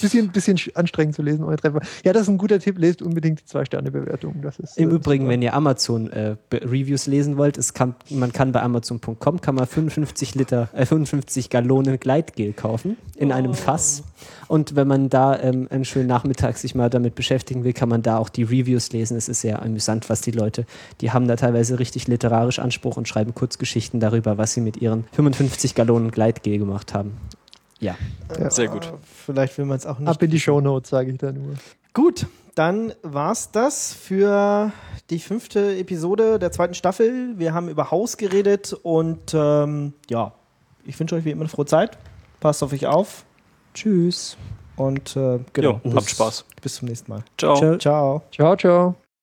Speaker 4: bisschen, bisschen sch- anstrengend zu lesen, eure Treffer. Ja, das ist ein guter Tipp, lest unbedingt die Zwei-Sterne-Bewertung. Das ist,
Speaker 1: Im
Speaker 4: äh,
Speaker 1: Übrigen, wenn ihr Amazon-Reviews lesen wollt, es kann, man kann bei Amazon.com kann man 55 Liter, äh, 55 Gallonen Gleitgel kaufen in einem Fass. Und wenn man da ähm, einen schönen Nachmittag sich mal damit beschäftigen will, kann man da auch die Reviews lesen. Es ist sehr amüsant, was die Leute, die haben da teilweise richtig literarisch Anspruch und schreiben Kurzgeschichten darüber, was sie mit ihren 55 Gallonen Gleitgel gemacht haben. Ja.
Speaker 3: Sehr gut.
Speaker 2: Äh, Vielleicht will man es auch nicht.
Speaker 4: Ab in die Shownotes, sage ich da nur.
Speaker 2: Gut, dann war's das für die fünfte Episode der zweiten Staffel. Wir haben über Haus geredet und ähm, ja, ich wünsche euch wie immer eine frohe Zeit. Passt auf euch auf
Speaker 1: Tschüss.
Speaker 2: und äh, genau.
Speaker 3: Jo, habt Spaß.
Speaker 2: Bis zum nächsten Mal.
Speaker 3: Ciao.
Speaker 2: Ciao.
Speaker 4: Ciao, ciao.